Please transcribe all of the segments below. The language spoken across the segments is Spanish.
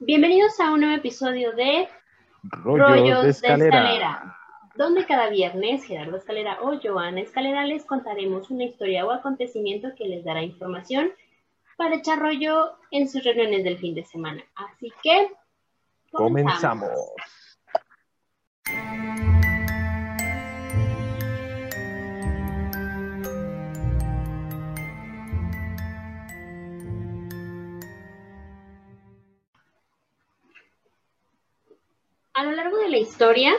Bienvenidos a un nuevo episodio de Rollos, de, escalera. donde cada viernes Gerardo Escalera o Joana Escalera les contaremos una historia o acontecimiento que les dará información para echar rollo en sus reuniones del fin de semana. Así que comenzamos. A lo largo de la historia,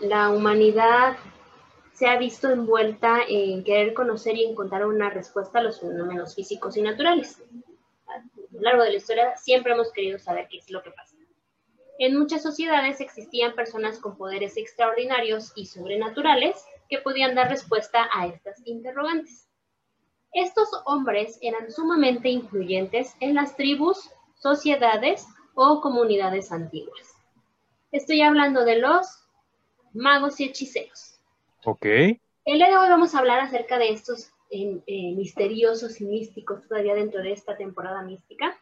la humanidad se ha visto envuelta en querer conocer y encontrar una respuesta a los fenómenos físicos y naturales. A lo largo de la historia siempre hemos querido saber qué es lo que pasa. En muchas sociedades existían personas con poderes extraordinarios y sobrenaturales que podían dar respuesta a estas interrogantes. Estos hombres eran sumamente influyentes en las tribus, sociedades o comunidades antiguas. Estoy hablando de los magos y hechiceros. Ok. El día de hoy vamos a hablar acerca de estos eh, eh, misteriosos y místicos todavía dentro de esta temporada mística,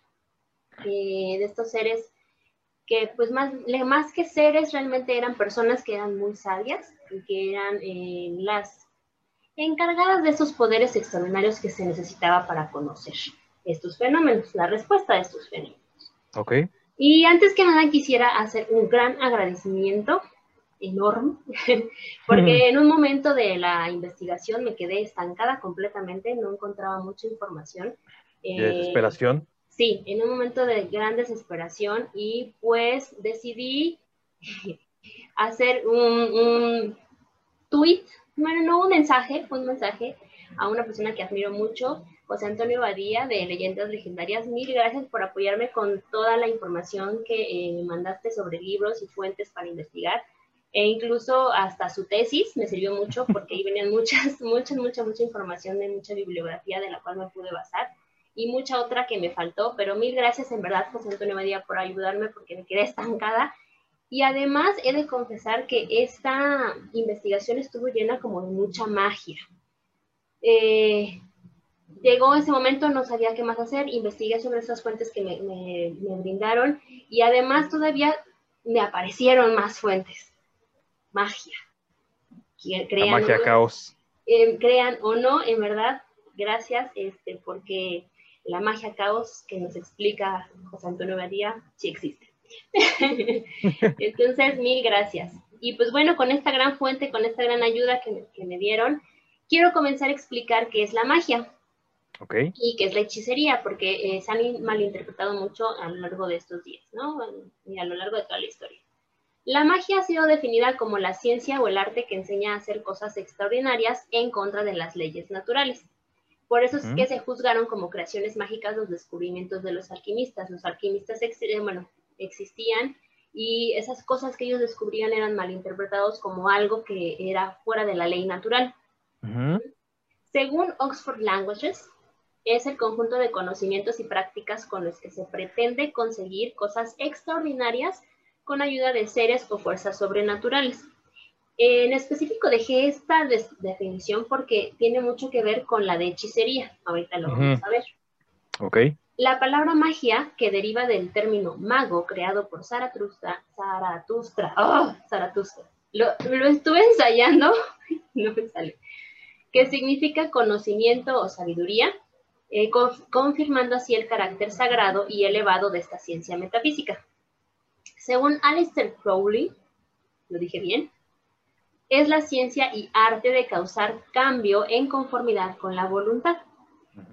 eh, de estos seres que pues más, más que seres realmente eran personas que eran muy sabias y que eran las encargadas de esos poderes extraordinarios que se necesitaba para conocer estos fenómenos, la respuesta a estos fenómenos. Ok. Y antes que nada quisiera hacer un gran agradecimiento enorme, porque en un momento de la investigación me quedé estancada completamente, no encontraba mucha información. ¿De eh, desesperación? Sí, en un momento de gran desesperación y pues decidí hacer un, un tweet, bueno, no un mensaje, un mensaje a una persona que admiro mucho, José Antonio Badía de Leyendas Legendarias. Mil gracias por apoyarme con toda la información que eh, me mandaste sobre libros y fuentes para investigar. E incluso hasta su tesis me sirvió mucho porque ahí venían muchas, muchas, mucha, mucha información de mucha bibliografía de la cual me pude basar y mucha otra que me faltó. Pero mil gracias en verdad, José Antonio Badía, por ayudarme porque me quedé estancada. Y además he de confesar que esta investigación estuvo llena como de mucha magia. Eh, llegó ese momento, no sabía qué más hacer, investigué sobre esas fuentes que me, brindaron y además todavía me aparecieron más fuentes. Magia. Crean magia caos. Eh, crean o no, en verdad, gracias, este, porque la magia caos que nos explica José Antonio Badía sí existe. Entonces, mil gracias. Y pues bueno, con esta gran fuente, con esta gran ayuda que que me dieron, quiero comenzar a explicar qué es la magia. Y que es la hechicería, porque eh, se han malinterpretado mucho a lo largo de estos días, ¿no? Y a lo largo de toda la historia. La magia ha sido definida como la ciencia o el arte que enseña a hacer cosas extraordinarias en contra de las leyes naturales. Por eso es que se juzgaron como creaciones mágicas los descubrimientos de los alquimistas. Los alquimistas eh, bueno, existían y esas cosas que ellos descubrían eran malinterpretados como algo que era fuera de la ley natural. Según Oxford Languages, es el conjunto de conocimientos y prácticas con los que se pretende conseguir cosas extraordinarias con ayuda de seres o fuerzas sobrenaturales. En específico dejé esta definición porque tiene mucho que ver con la de hechicería. Ahorita lo vamos a ver. Ok. La palabra magia, que deriva del término mago creado por Zaratustra, Zaratustra, oh, Zaratustra. Lo, lo estuve ensayando, no me sale, que significa conocimiento o sabiduría, eh, confirmando así el carácter sagrado y elevado de esta ciencia metafísica. Según Alistair Crowley, lo dije bien, es la ciencia y arte de causar cambio en conformidad con la voluntad.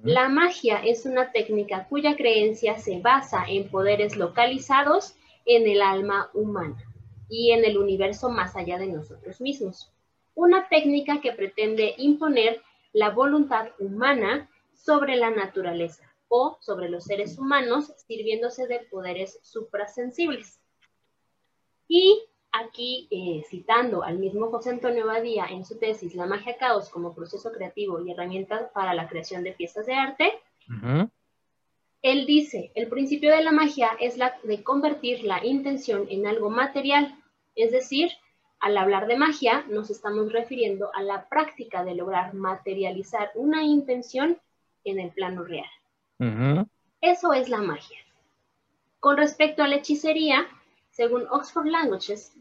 La magia es una técnica cuya creencia se basa en poderes localizados en el alma humana y en el universo más allá de nosotros mismos. Una técnica que pretende imponer la voluntad humana sobre la naturaleza o sobre los seres humanos sirviéndose de poderes suprasensibles. Y aquí, eh, citando al mismo José Antonio Badía en su tesis La magia caos como proceso creativo y herramienta para la creación de piezas de arte, él dice, el principio de la magia es la de convertir la intención en algo material, es decir, al hablar de magia nos estamos refiriendo a la práctica de lograr materializar una intención en el plano real. Eso es la magia. Con respecto a la hechicería, según Oxford Languages,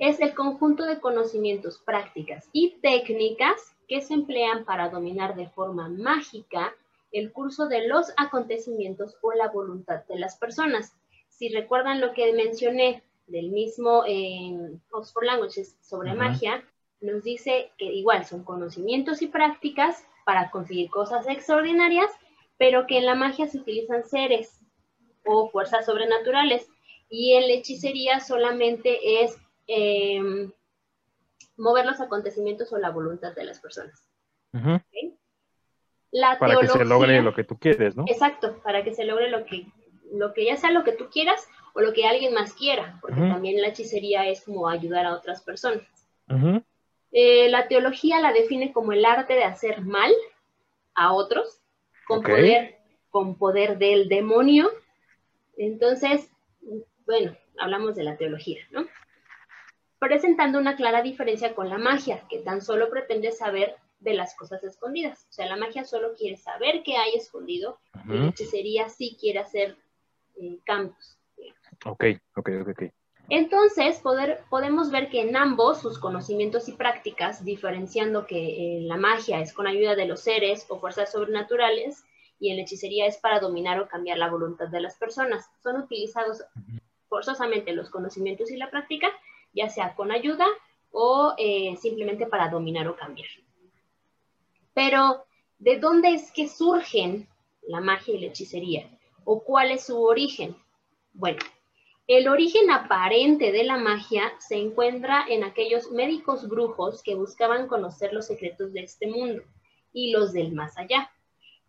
es el conjunto de conocimientos, prácticas y técnicas que se emplean para dominar de forma mágica el curso de los acontecimientos o la voluntad de las personas. Si recuerdan lo que mencioné del mismo eh, Oxford Languages sobre magia, nos dice que igual son conocimientos y prácticas para conseguir cosas extraordinarias, pero que en la magia se utilizan seres o fuerzas sobrenaturales y en la hechicería solamente es em, mover los acontecimientos o la voluntad de las personas. para que se logre lo que tú quieres, ¿no? Exacto, para que se logre lo que, lo que ya sea lo que tú quieras o lo que alguien más quiera, porque también la hechicería es como ayudar a otras personas. Eh, la teología la define como el arte de hacer mal a otros con poder con poder del demonio. Entonces, bueno, hablamos de la teología, ¿no? Presentando una clara diferencia con la magia, que tan solo pretende saber de las cosas escondidas. O sea, la magia solo quiere saber qué hay escondido, y la hechicería sí quiere hacer eh, cambios. Ok, ok, ok, Entonces, poder, podemos ver que en ambos sus conocimientos y prácticas, diferenciando que eh, la magia es con ayuda de los seres o fuerzas sobrenaturales y en la hechicería es para dominar o cambiar la voluntad de las personas, son utilizados forzosamente los conocimientos y la práctica, ya sea con ayuda o eh, simplemente para dominar o cambiar. Pero, ¿de dónde es que surgen la magia y la hechicería? ¿O cuál es su origen? Bueno, el origen aparente de la magia se encuentra en aquellos médicos brujos que buscaban conocer los secretos de este mundo y los del más allá,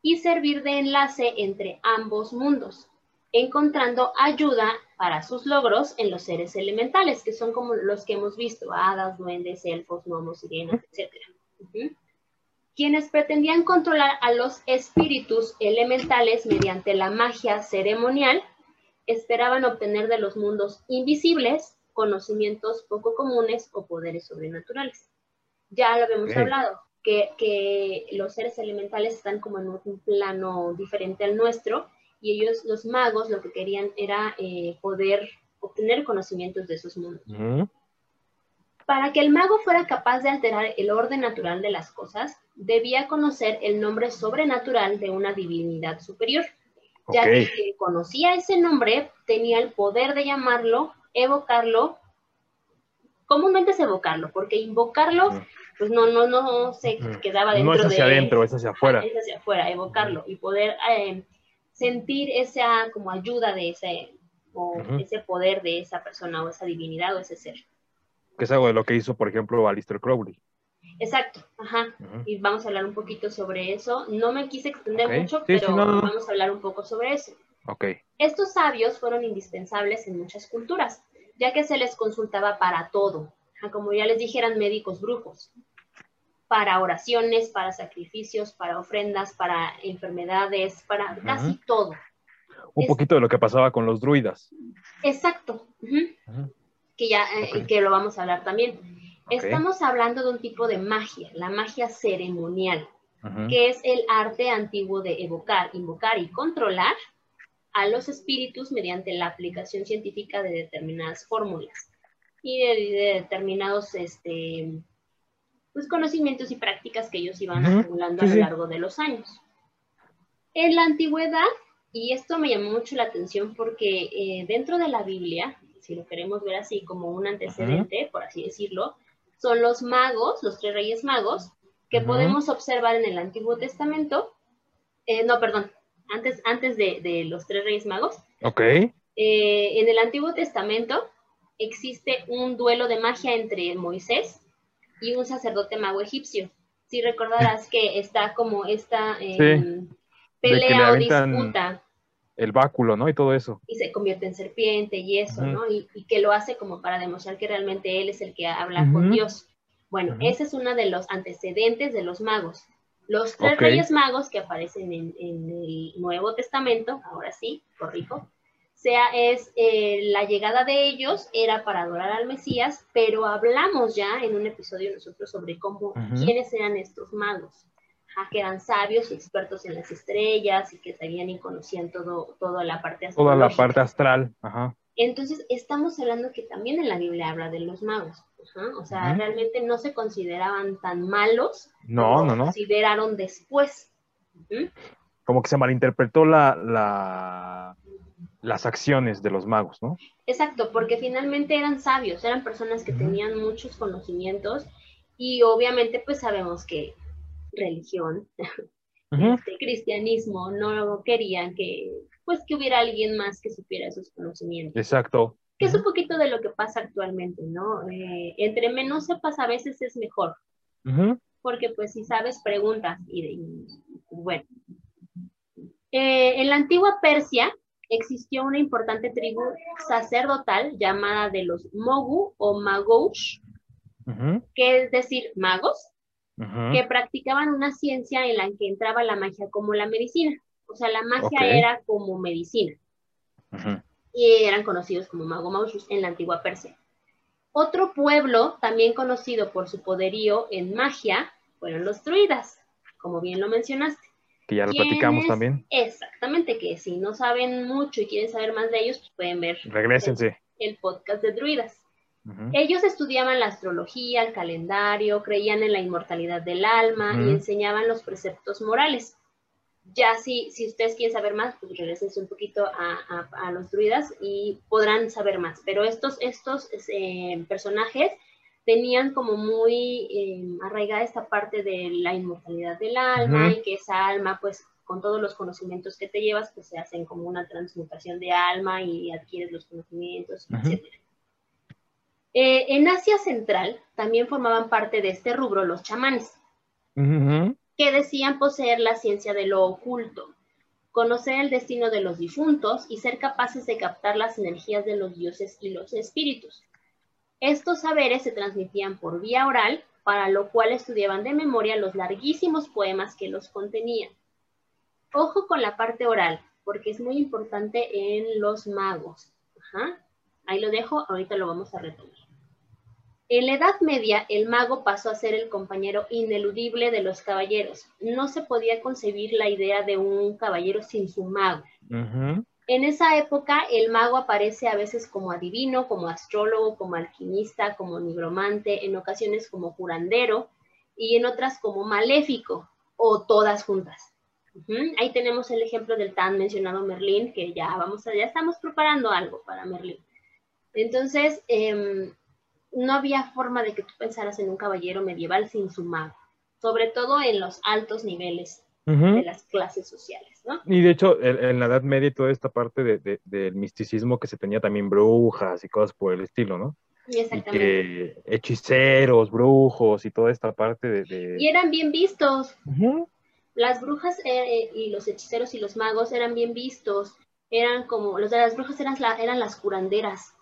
y servir de enlace entre ambos mundos, encontrando ayuda para sus logros en los seres elementales, que son como los que hemos visto, hadas, duendes, elfos, gnomos, sirenas, etc. Quienes pretendían controlar a los espíritus elementales mediante la magia ceremonial, esperaban obtener de los mundos invisibles conocimientos poco comunes o poderes sobrenaturales. Ya lo habíamos hablado, que, los seres elementales están como en un plano diferente al nuestro y ellos, los magos, lo que querían era eh, poder obtener conocimientos de esos mundos. Para que el mago fuera capaz de alterar el orden natural de las cosas, debía conocer el nombre sobrenatural de una divinidad superior ya que conocía ese nombre, tenía el poder de llamarlo, evocarlo. Comúnmente es evocarlo, porque invocarlo, pues no, no, no se quedaba dentro de... No es hacia adentro, es hacia afuera. Es hacia afuera, evocarlo y poder eh, sentir esa como ayuda de ese, o ese poder de esa persona o esa divinidad o ese ser. Que es algo de lo que hizo, por ejemplo, Alistair Crowley. Exacto, ajá. Y vamos a hablar un poquito sobre eso. No me quise extender mucho, pero vamos a hablar un poco sobre eso. Okay. Estos sabios fueron indispensables en muchas culturas, ya que se les consultaba para todo. Como ya les dijeran médicos brujos, para oraciones, para sacrificios, para ofrendas, para enfermedades, para casi todo. Un poquito de lo que pasaba con los druidas. Exacto. Que ya eh, que lo vamos a hablar también. Estamos hablando de un tipo de magia, la magia ceremonial, que es el arte antiguo de evocar, invocar y controlar a los espíritus mediante la aplicación científica de determinadas fórmulas y de, determinados este, pues, conocimientos y prácticas que ellos iban acumulando a lo largo de los años. En la antigüedad, y esto me llamó mucho la atención porque eh, dentro de la Biblia, si lo queremos ver así como un antecedente, por así decirlo, son los magos, los tres reyes magos, que podemos observar en el Antiguo Testamento. Eh, no, perdón, antes, antes de, los tres reyes magos. Ok. Eh, en el Antiguo Testamento existe un duelo de magia entre Moisés y un sacerdote mago egipcio. Si recordarás que está como esta em, pelea o disputa el báculo, ¿no? Y todo eso. Y se convierte en serpiente y eso, ¿no? Y, que lo hace como para demostrar que realmente él es el que habla con Dios. Bueno, ese es uno de los antecedentes de los magos. Los tres reyes magos que aparecen en, el Nuevo Testamento, ahora sí, corrijo, sea, es eh, la llegada de ellos era para adorar al Mesías, pero hablamos ya en un episodio nosotros sobre cómo, quiénes eran estos magos. Que eran sabios y expertos en las estrellas y que sabían y conocían todo, toda la parte Toda la parte astral, ajá. Entonces, estamos hablando que también en la Biblia habla de los magos. O sea, realmente no se consideraban tan malos. No, no, no. consideraron después. Como que se malinterpretó la, la, las acciones de los magos, ¿no? Exacto, porque finalmente eran sabios, eran personas que tenían muchos conocimientos y obviamente pues sabemos que religión, este, cristianismo, no querían que pues que hubiera alguien más que supiera esos conocimientos. Exacto. Que es un poquito de lo que pasa actualmente, ¿no? Eh, entre menos sepas a veces es mejor. Porque pues si sabes, preguntas y, bueno. Eh, en la antigua Persia existió una importante tribu sacerdotal llamada de los Mogu o Magoush, que es decir, magos, que practicaban una ciencia en la que entraba la magia como la medicina. O sea, la magia era como medicina. Y eran conocidos como Magomaushus en la antigua Persia. Otro pueblo, también conocido por su poderío en magia, fueron los druidas, como bien lo mencionaste. Que ya lo platicamos también. Exactamente, que si no saben mucho y quieren saber más de ellos, pues pueden ver Regrésense. El, podcast de druidas. Ellos estudiaban la astrología, el calendario, creían en la inmortalidad del alma y enseñaban los preceptos morales. Ya si, si ustedes quieren saber más, pues regresen un poquito a, los druidas y podrán saber más. Pero estos, estos eh, personajes tenían como muy eh, arraigada esta parte de la inmortalidad del alma y que esa alma, pues con todos los conocimientos que te llevas, pues se hacen como una transmutación de alma y adquieres los conocimientos, etc. Eh, en Asia Central también formaban parte de este rubro los chamanes que decían poseer la ciencia de lo oculto, conocer el destino de los difuntos y ser capaces de captar las energías de los dioses y los espíritus. Estos saberes se transmitían por vía oral, para lo cual estudiaban de memoria los larguísimos poemas que los contenían. Ojo con la parte oral, porque es muy importante en los magos. Ahí lo dejo, ahorita lo vamos a retomar. En la Edad Media, el mago pasó a ser el compañero ineludible de los caballeros. No se podía concebir la idea de un caballero sin su mago. En esa época, el mago aparece a veces como adivino, como astrólogo, como alquimista, como nigromante, en ocasiones como curandero y en otras como maléfico o todas juntas. Ahí tenemos el ejemplo del tan mencionado Merlín, que ya vamos a, ya estamos preparando algo para Merlín. Entonces, eh, no había forma de que tú pensaras en un caballero medieval sin su mago, sobre todo en los altos niveles de las clases sociales, ¿no? Y de hecho, en, la Edad Media, toda esta parte de, del misticismo que se tenía también brujas y cosas por el estilo, ¿no? Exactamente. hechiceros, brujos y toda esta parte de... Y eran bien vistos. Las brujas eh, y los hechiceros y los magos eran bien vistos. Eran como, los de las brujas eran, eran las curanderas.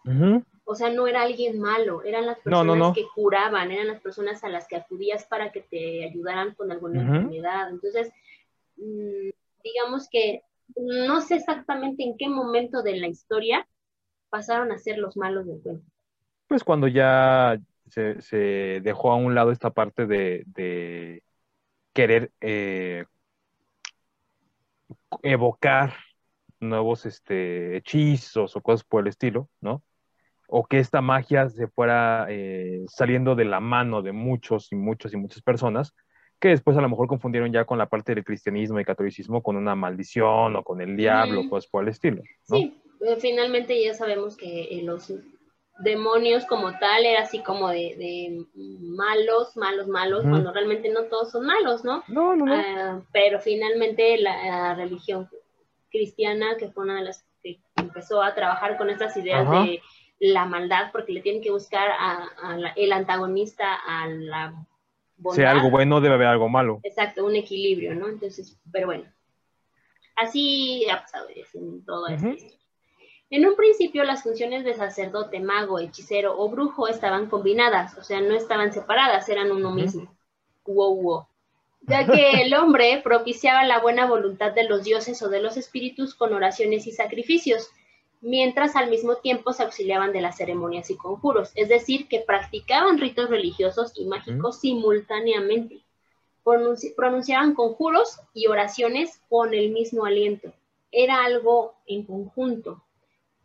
O sea, no era alguien malo, eran las personas que curaban, eran las personas a las que acudías para que te ayudaran con alguna enfermedad. Entonces, mm, digamos que no sé exactamente en qué momento de la historia pasaron a ser los malos del cuento. Pues cuando ya se, dejó a un lado esta parte de, querer eh, evocar nuevos este, hechizos o cosas por el estilo, ¿no? O que esta magia se fuera eh, saliendo de la mano de muchos y muchos y muchas personas, que después a lo mejor confundieron ya con la parte del cristianismo y catolicismo con una maldición o con el diablo, cosas por el estilo. Sí, eh, finalmente ya sabemos que eh, los demonios como tal era así como de, malos, malos, malos, cuando realmente no todos son malos, ¿no? No, no, no. Ah, pero finalmente la, religión cristiana, que fue una de las que empezó a trabajar con estas ideas de la maldad porque le tienen que buscar a, el antagonista a la bondad. Si algo bueno, debe haber algo malo. Exacto, un equilibrio, ¿no? Entonces, pero bueno, así ha pasado en todo esto. En un principio las funciones de sacerdote, mago, hechicero o brujo estaban combinadas, o sea, no estaban separadas, eran uno mismo. Wow, wow. Ya que el hombre propiciaba la buena voluntad de los dioses o de los espíritus con oraciones y sacrificios, mientras al mismo tiempo se auxiliaban de las ceremonias y conjuros, es decir, que practicaban ritos religiosos y mágicos simultáneamente. pronunciaban conjuros y oraciones con el mismo aliento. Era algo en conjunto.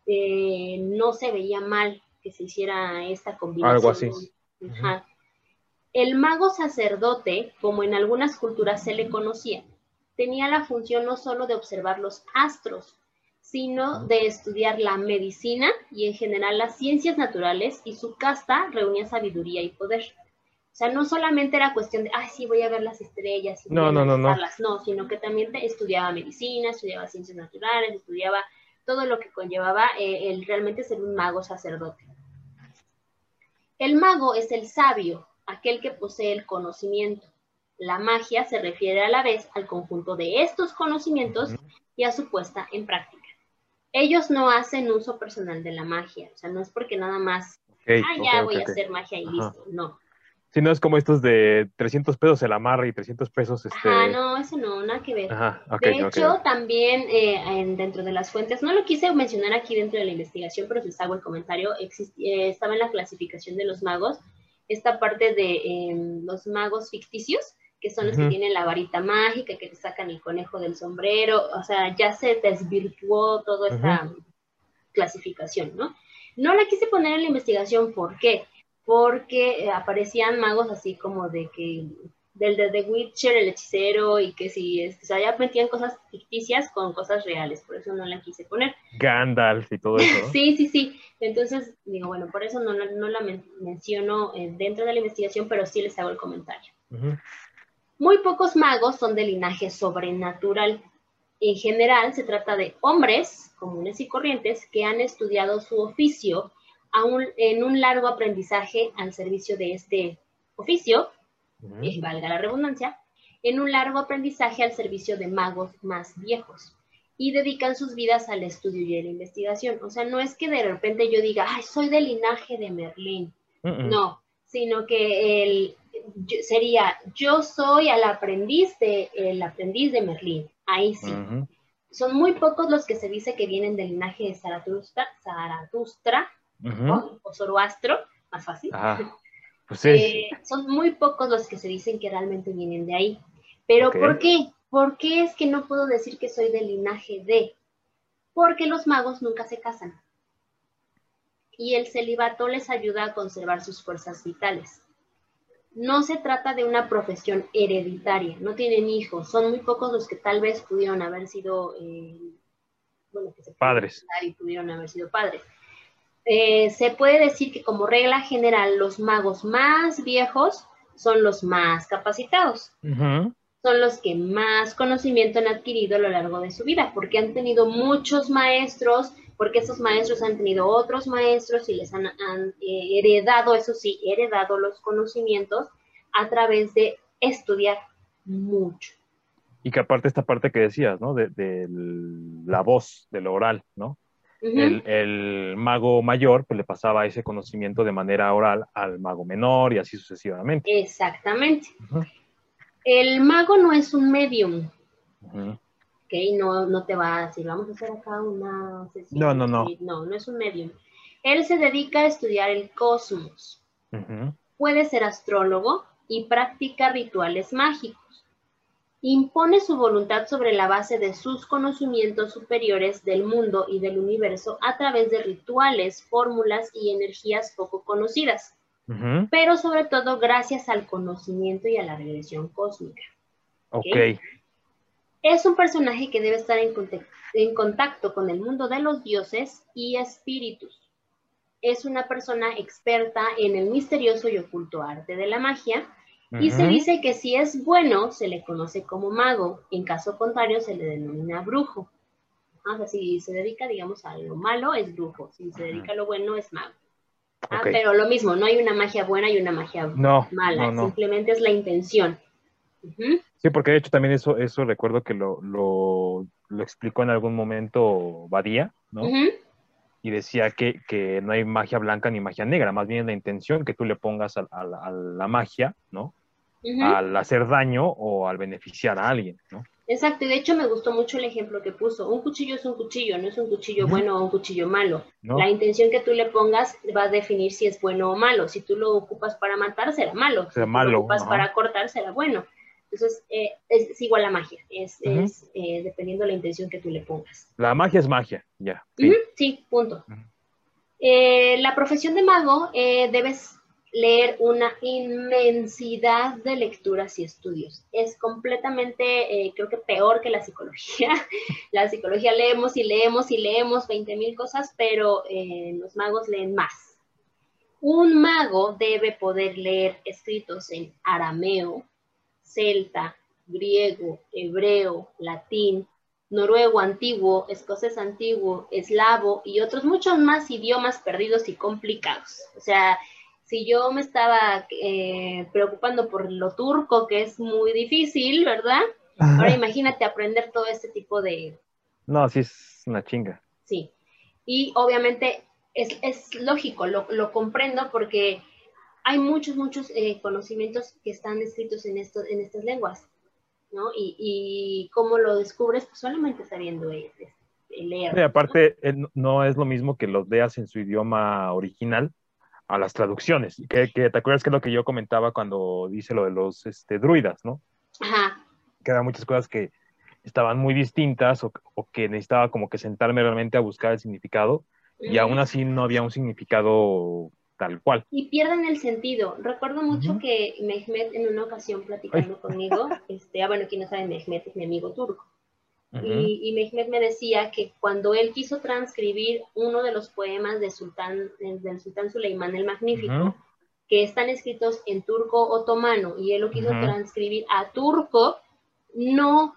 Eh, no se veía mal que se hiciera esta combinación. Algo así. El mago sacerdote, como en algunas culturas se le conocía, tenía la función no solo de observar los astros, sino de estudiar la medicina y en general las ciencias naturales y su casta reunía sabiduría y poder. O sea, no solamente era cuestión de, ay, sí, voy a ver las estrellas y no, no, no, no. no, sino que también estudiaba medicina, estudiaba ciencias naturales, estudiaba todo lo que conllevaba eh, el realmente ser un mago sacerdote. El mago es el sabio, aquel que posee el conocimiento. La magia se refiere a la vez al conjunto de estos conocimientos y a su puesta en práctica. Ellos no hacen uso personal de la magia, o sea, no es porque nada más, ah, ya voy a hacer magia y listo, no. Si no es como estos de 300 pesos el amarre y 300 pesos este... Ah, no, eso no, nada que ver. de hecho, también eh, dentro de las fuentes, no lo quise mencionar aquí dentro de la investigación, pero si les hago el comentario, eh, estaba en la clasificación de los magos, esta parte de em, los magos ficticios, que son los que tienen la varita mágica, que te sacan el conejo del sombrero, o sea, ya se desvirtuó toda esta clasificación, ¿no? No la quise poner en la investigación, ¿por qué? porque eh, aparecían magos así como de que del de The Witcher, el hechicero, y que si, o sea, ya metían cosas ficticias con cosas reales, por eso no la quise poner. Gandalf y todo eso. sí, sí, sí. Entonces, digo, bueno, por eso no, no la menciono eh, dentro de la investigación, pero sí les hago el comentario. Muy pocos magos son de linaje sobrenatural. En general, se trata de hombres comunes y corrientes que han estudiado su oficio en un largo aprendizaje al servicio de este oficio, eh, valga la redundancia, en un largo aprendizaje al servicio de magos más viejos y dedican sus vidas al estudio y a la investigación. O sea, no es que de repente yo diga, ay, soy del linaje de Merlín. No, sino que el, sería, yo soy el aprendiz de, el aprendiz de Merlín. Ahí sí. Son muy pocos los que se dice que vienen del linaje de Zaratustra, Zaratustra o, Zoroastro, más fácil. Pues eh, son muy pocos los que se dicen que realmente vienen de ahí. Pero ¿por qué? ¿Por qué es que no puedo decir que soy del linaje de? Porque los magos nunca se casan. Y el celibato les ayuda a conservar sus fuerzas vitales. No se trata de una profesión hereditaria, no tienen hijos, son muy pocos los que tal vez pudieron haber sido, eh, bueno, que se padres. Y pudieron haber sido padres. Eh, se puede decir que como regla general los magos más viejos son los más capacitados. Son los que más conocimiento han adquirido a lo largo de su vida, porque han tenido muchos maestros, porque esos maestros han tenido otros maestros y les han, eh, heredado, eso sí, heredado los conocimientos a través de estudiar mucho. Y que aparte esta parte que decías, ¿no? De, de la voz, de lo oral, ¿no? el, mago mayor pues le pasaba ese conocimiento de manera oral al mago menor y así sucesivamente. Exactamente. El mago no es un medium. Ok, no, no te va a decir, vamos a hacer acá una No, no, no. No, no es un medium. Él se dedica a estudiar el cosmos. Puede ser astrólogo y practica rituales mágicos impone su voluntad sobre la base de sus conocimientos superiores del mundo y del universo a través de rituales, fórmulas y energías poco conocidas, pero sobre todo gracias al conocimiento y a la regresión cósmica. Ok. Es un personaje que debe estar en, en contacto con el mundo de los dioses y espíritus. Es una persona experta en el misterioso y oculto arte de la magia, y se dice que si es bueno, se le conoce como mago, en caso contrario se le denomina brujo. O sea, si se dedica, digamos, a lo malo, es brujo. Si se dedica a lo bueno, es mago. Ah, pero lo mismo, no hay una magia buena y una magia mala, simplemente es la intención. Sí, porque de hecho también eso, eso recuerdo que lo, lo, lo explicó en algún momento Badía, ¿no? y decía que, que, no hay magia blanca ni magia negra, más bien la intención que tú le pongas a, a la magia, ¿no? al hacer daño o al beneficiar a alguien, ¿no? Exacto, y de hecho me gustó mucho el ejemplo que puso. Un cuchillo es un cuchillo, no es un cuchillo bueno o un cuchillo malo. La intención que tú le pongas va a definir si es bueno o malo. Si tú lo ocupas para matar, será malo. Será si lo ocupas para cortar, será bueno. Entonces, eh, es, igual a magia, es, es eh, dependiendo de la intención que tú le pongas. La magia es magia, ya. Sí. punto. Eh, la profesión de mago debes leer una inmensidad de lecturas y estudios. Es completamente, creo que peor que la psicología. la psicología leemos y leemos y leemos 20 mil cosas, pero los magos leen más. Un mago debe poder leer escritos en arameo, celta, griego, hebreo, latín, noruego antiguo, escocés antiguo, eslavo y otros muchos más idiomas perdidos y complicados. O sea, si yo me estaba eh, preocupando por lo turco, que es muy difícil, ¿verdad? Ahora imagínate aprender todo este tipo de... No, sí es una chinga. Sí. Y obviamente es, es lógico, lo, lo comprendo porque hay muchos, muchos eh, conocimientos que están escritos en, esto, en estas lenguas, ¿no? Y, y cómo lo descubres, pues solamente sabiendo leer. Y aparte, no es lo mismo que los leas en su idioma original a las traducciones. Que, que, ¿Te acuerdas que es lo que yo comentaba cuando dice lo de los este, druidas, no? Ajá. Que eran muchas cosas que estaban muy distintas o, o, que necesitaba como que sentarme realmente a buscar el significado y aún así no había un significado tal cual. Y pierden el sentido. Recuerdo mucho que Mehmet en una ocasión platicando conmigo, este, ah, bueno, quien no sabe, Mehmet es mi amigo turco. y, y, Mehmet me decía que cuando él quiso transcribir uno de los poemas de Sultán, del Sultán Suleimán el Magnífico, que están escritos en turco otomano, y él lo quiso transcribir a turco, no,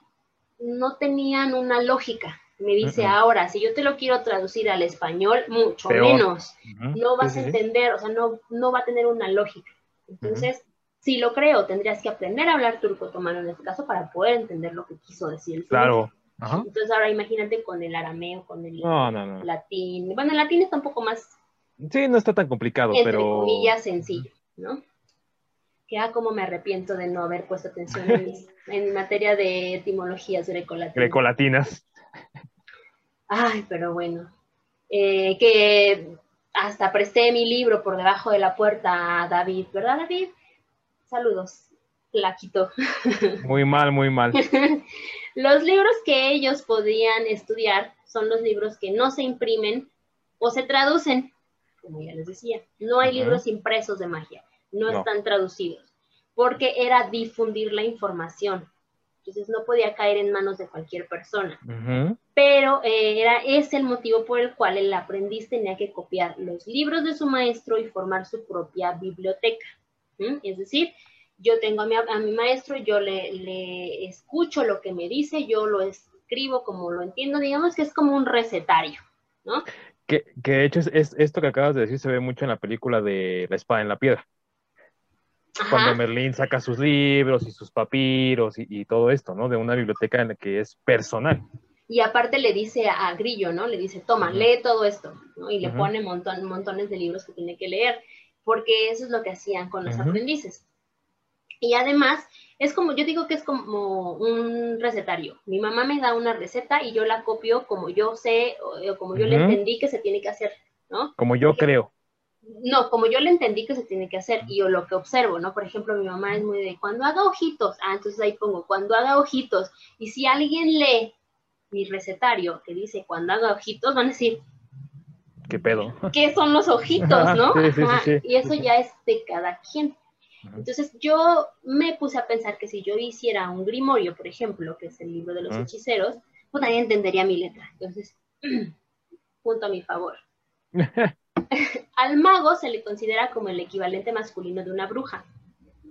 no tenían una lógica me dice ahora, si yo te lo quiero traducir al español, mucho menos. No vas a entender, o sea, no, no va a tener una lógica. Entonces, si lo creo, tendrías que aprender a hablar turco otomano en este caso para poder entender lo que quiso decir el Claro. Entonces, ahora imagínate con el arameo, con el latín. Bueno, el latín está un poco más. Sí, no está tan complicado, entre pero. comillas, sencillo, ¿no? Que ah, como me arrepiento de no haber puesto atención en, en materia de etimologías grecolatinas. Grecolatinas. Ay, pero bueno. Eh, que hasta presté mi libro por debajo de la puerta a David, ¿verdad, David? Saludos. La quitó. Muy mal, muy mal. los libros que ellos podían estudiar son los libros que no se imprimen o se traducen, como ya les decía. No hay libros impresos de magia, no, están traducidos, porque era difundir la información entonces no podía caer en manos de cualquier persona. Pero eh, era ese el motivo por el cual el aprendiz tenía que copiar los libros de su maestro y formar su propia biblioteca. Es decir, yo tengo a mi, a mi maestro, yo le, le, escucho lo que me dice, yo lo escribo como lo entiendo, digamos que es como un recetario, ¿no? Que, que de hecho es, esto que acabas de decir se ve mucho en la película de La espada en la piedra cuando Merlín saca sus libros y sus papiros y, todo esto, ¿no? De una biblioteca en la que es personal. Y aparte le dice a, Grillo, ¿no? Le dice, toma, lee todo esto, ¿no? Y le pone montón, montones de libros que tiene que leer, porque eso es lo que hacían con los aprendices. Y además, es como, yo digo que es como un recetario. Mi mamá me da una receta y yo la copio como yo sé o, como yo le entendí que se tiene que hacer, ¿no? Como yo creo no, como yo le entendí que se tiene que hacer y yo lo que observo, ¿no? Por ejemplo, mi mamá es muy de cuando haga ojitos, ah, entonces ahí pongo cuando haga ojitos y si alguien lee mi recetario que dice cuando haga ojitos, van a decir, ¿qué pedo? ¿Qué son los ojitos, no? y eso ya es de cada quien. Entonces yo me puse a pensar que si yo hiciera un grimorio, por ejemplo, que es el libro de los hechiceros, pues nadie entendería mi letra. Entonces, punto a mi favor. Al mago se le considera como el equivalente masculino de una bruja.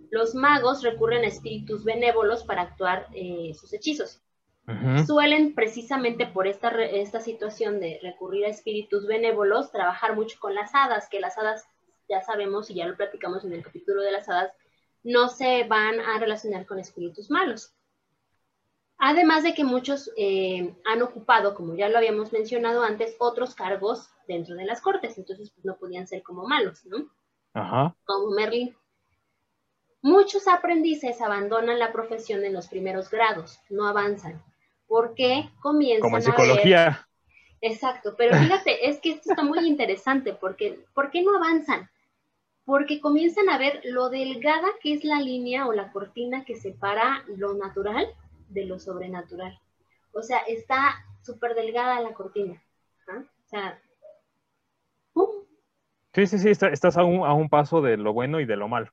Los magos recurren a espíritus benévolos para actuar eh, sus hechizos. Suelen, precisamente por esta, esta situación de recurrir a espíritus benévolos, trabajar mucho con las hadas, que las hadas, ya sabemos y ya lo platicamos en el capítulo de las hadas, no se van a relacionar con espíritus malos. Además de que muchos eh, han ocupado, como ya lo habíamos mencionado antes, otros cargos dentro de las cortes, entonces pues, no podían ser como malos, ¿no? Ajá. Como Merlin. Muchos aprendices abandonan la profesión en los primeros grados, no avanzan, porque comienzan como en psicología. Exacto, pero fíjate, es que esto está muy interesante, porque ¿por qué no avanzan? porque comienzan a ver lo delgada que es la línea o la cortina que separa lo natural de lo sobrenatural. O sea, está súper delgada la cortina. ¿ah? O sea. Sí, sí, sí, estás a un, a un paso de lo bueno y de lo malo,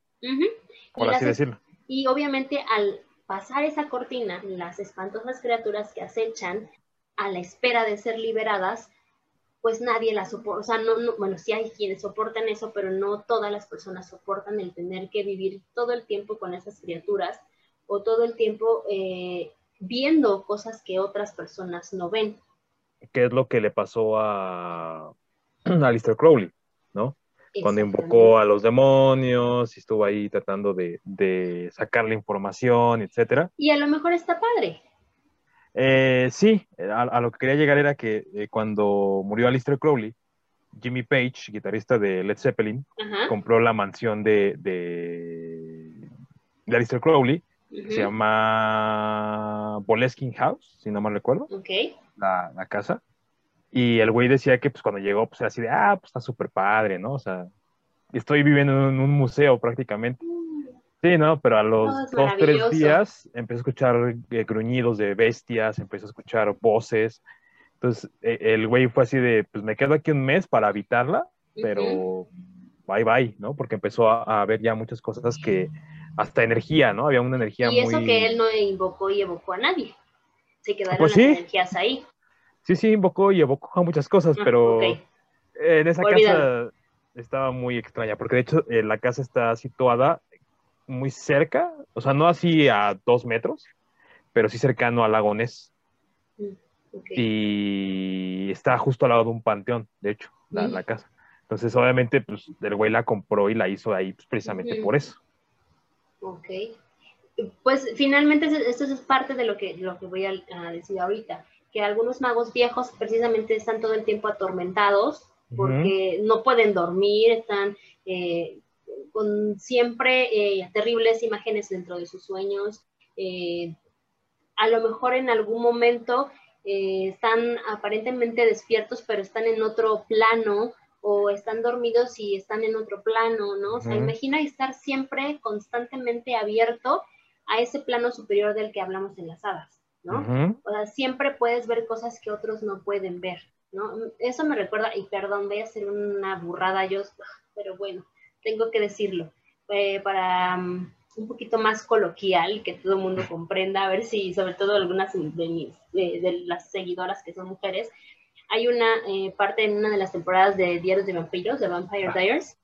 por así decirlo. Y obviamente al pasar esa cortina, las espantosas criaturas que acechan a la espera de ser liberadas, pues nadie la soporta, o sea, no, no, bueno, sí hay quienes soportan eso, pero no todas las personas soportan el tener que vivir todo el tiempo con esas criaturas o todo el tiempo eh, viendo cosas que otras personas no ven. ¿Qué es lo que le pasó a, a Alistair Crowley, no? Cuando invocó a los demonios y estuvo ahí tratando de, de sacar la información, etcétera. Y a lo mejor está padre. Eh, sí, a, lo que quería llegar era que eh, cuando murió Alistair Crowley, Jimmy Page, guitarrista de Led Zeppelin, compró la mansión de, de, de Alistair Crowley, que se llama Boleskin House, si no mal recuerdo, la, la, casa. Y el güey decía que pues cuando llegó, pues era así de, ah, pues está súper padre, ¿no? O sea, estoy viviendo en un museo prácticamente. Sí, no, pero a los dos, tres días empecé a escuchar eh, gruñidos de bestias, empecé a escuchar voces. Entonces, e, el güey fue así de, pues me quedo aquí un mes para habitarla, pero bye bye, ¿no? Porque empezó a, ver ya muchas cosas que, hasta energía, ¿no? Había una energía muy... Y eso que él no invocó y evocó a nadie. Se quedaron pues las energías ahí. Sí, sí, invocó y evocó a muchas cosas, ah, pero en esa casa estaba muy extraña, porque de hecho eh, la casa está situada muy cerca, o sea, no así a dos metros, pero sí cercano al lago Ness. Mm, y está justo al lado de un panteón, de hecho, la, mm. casa. Entonces, obviamente, pues, el güey la compró y la hizo ahí pues, precisamente por eso. Ok. Pues finalmente esto es parte de lo que, lo que voy a, decir ahorita, que algunos magos viejos precisamente están todo el tiempo atormentados porque no pueden dormir, están eh, con siempre eh, terribles imágenes dentro de sus sueños. Eh, a lo mejor en algún momento eh, están aparentemente despiertos, pero están en otro plano o están dormidos y están en otro plano, ¿no? O sea, imagina estar siempre constantemente abierto a ese plano superior del que hablamos en las hadas, ¿no? O sea, siempre puedes ver cosas que otros no pueden ver, ¿no? Eso me recuerda, y perdón, voy a hacer una burrada yo, pero bueno, tengo que decirlo, eh, para um, un poquito más coloquial, que todo el mundo comprenda, a ver si, sobre todo algunas de, mis, de, las seguidoras que son mujeres, hay una eh, parte en una de las temporadas de Diarios de Vampiros, de Vampire Diaries,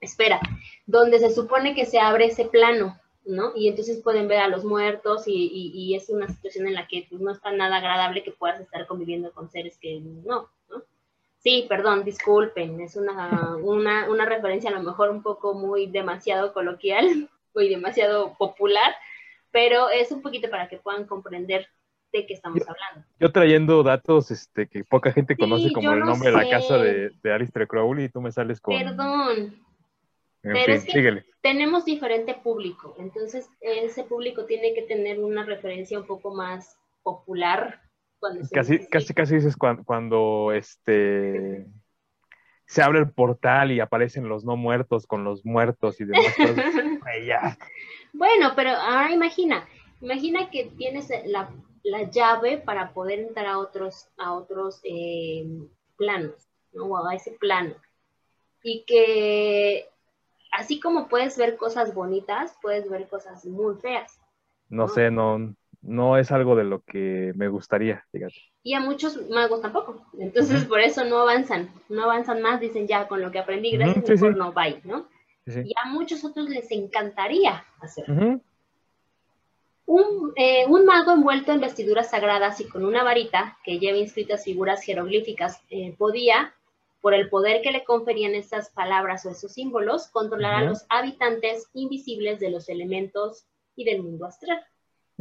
espera, donde se supone que se abre ese plano, ¿no? Y entonces pueden ver a los muertos y, y es una situación en la que pues, no está nada agradable que puedas estar conviviendo con seres que no, Sí, perdón, disculpen, es una, una, una referencia a lo mejor un poco muy demasiado coloquial, muy demasiado popular, pero es un poquito para que puedan comprender de qué estamos hablando. Yo trayendo datos este, que poca gente conoce como el nombre de la casa de, de Alistair Crowley y tú me sales con... Perdón. Pero es que tenemos diferente público, entonces ese público tiene que tener una referencia un poco más popular casi, casi, casi dices cuando, este se abre el portal y aparecen los no muertos con los muertos y demás cosas. bueno, pero ahora imagina, imagina que tienes la, llave para poder entrar a otros, a otros eh, planos, ¿no? a ese plano. Y que así como puedes ver cosas bonitas, puedes ver cosas muy feas. no sé, no, no es algo de lo que me gustaría, fíjate. Y a muchos magos tampoco. Entonces, por eso no avanzan, no avanzan más, dicen ya con lo que aprendí, gracias, mejor no bye, ¿no? Y a muchos otros les encantaría hacerlo. Eh, un, mago envuelto en vestiduras sagradas y con una varita que lleva inscritas figuras jeroglíficas eh, podía, por el poder que le conferían estas palabras o esos símbolos, controlar a los habitantes invisibles de los elementos y del mundo astral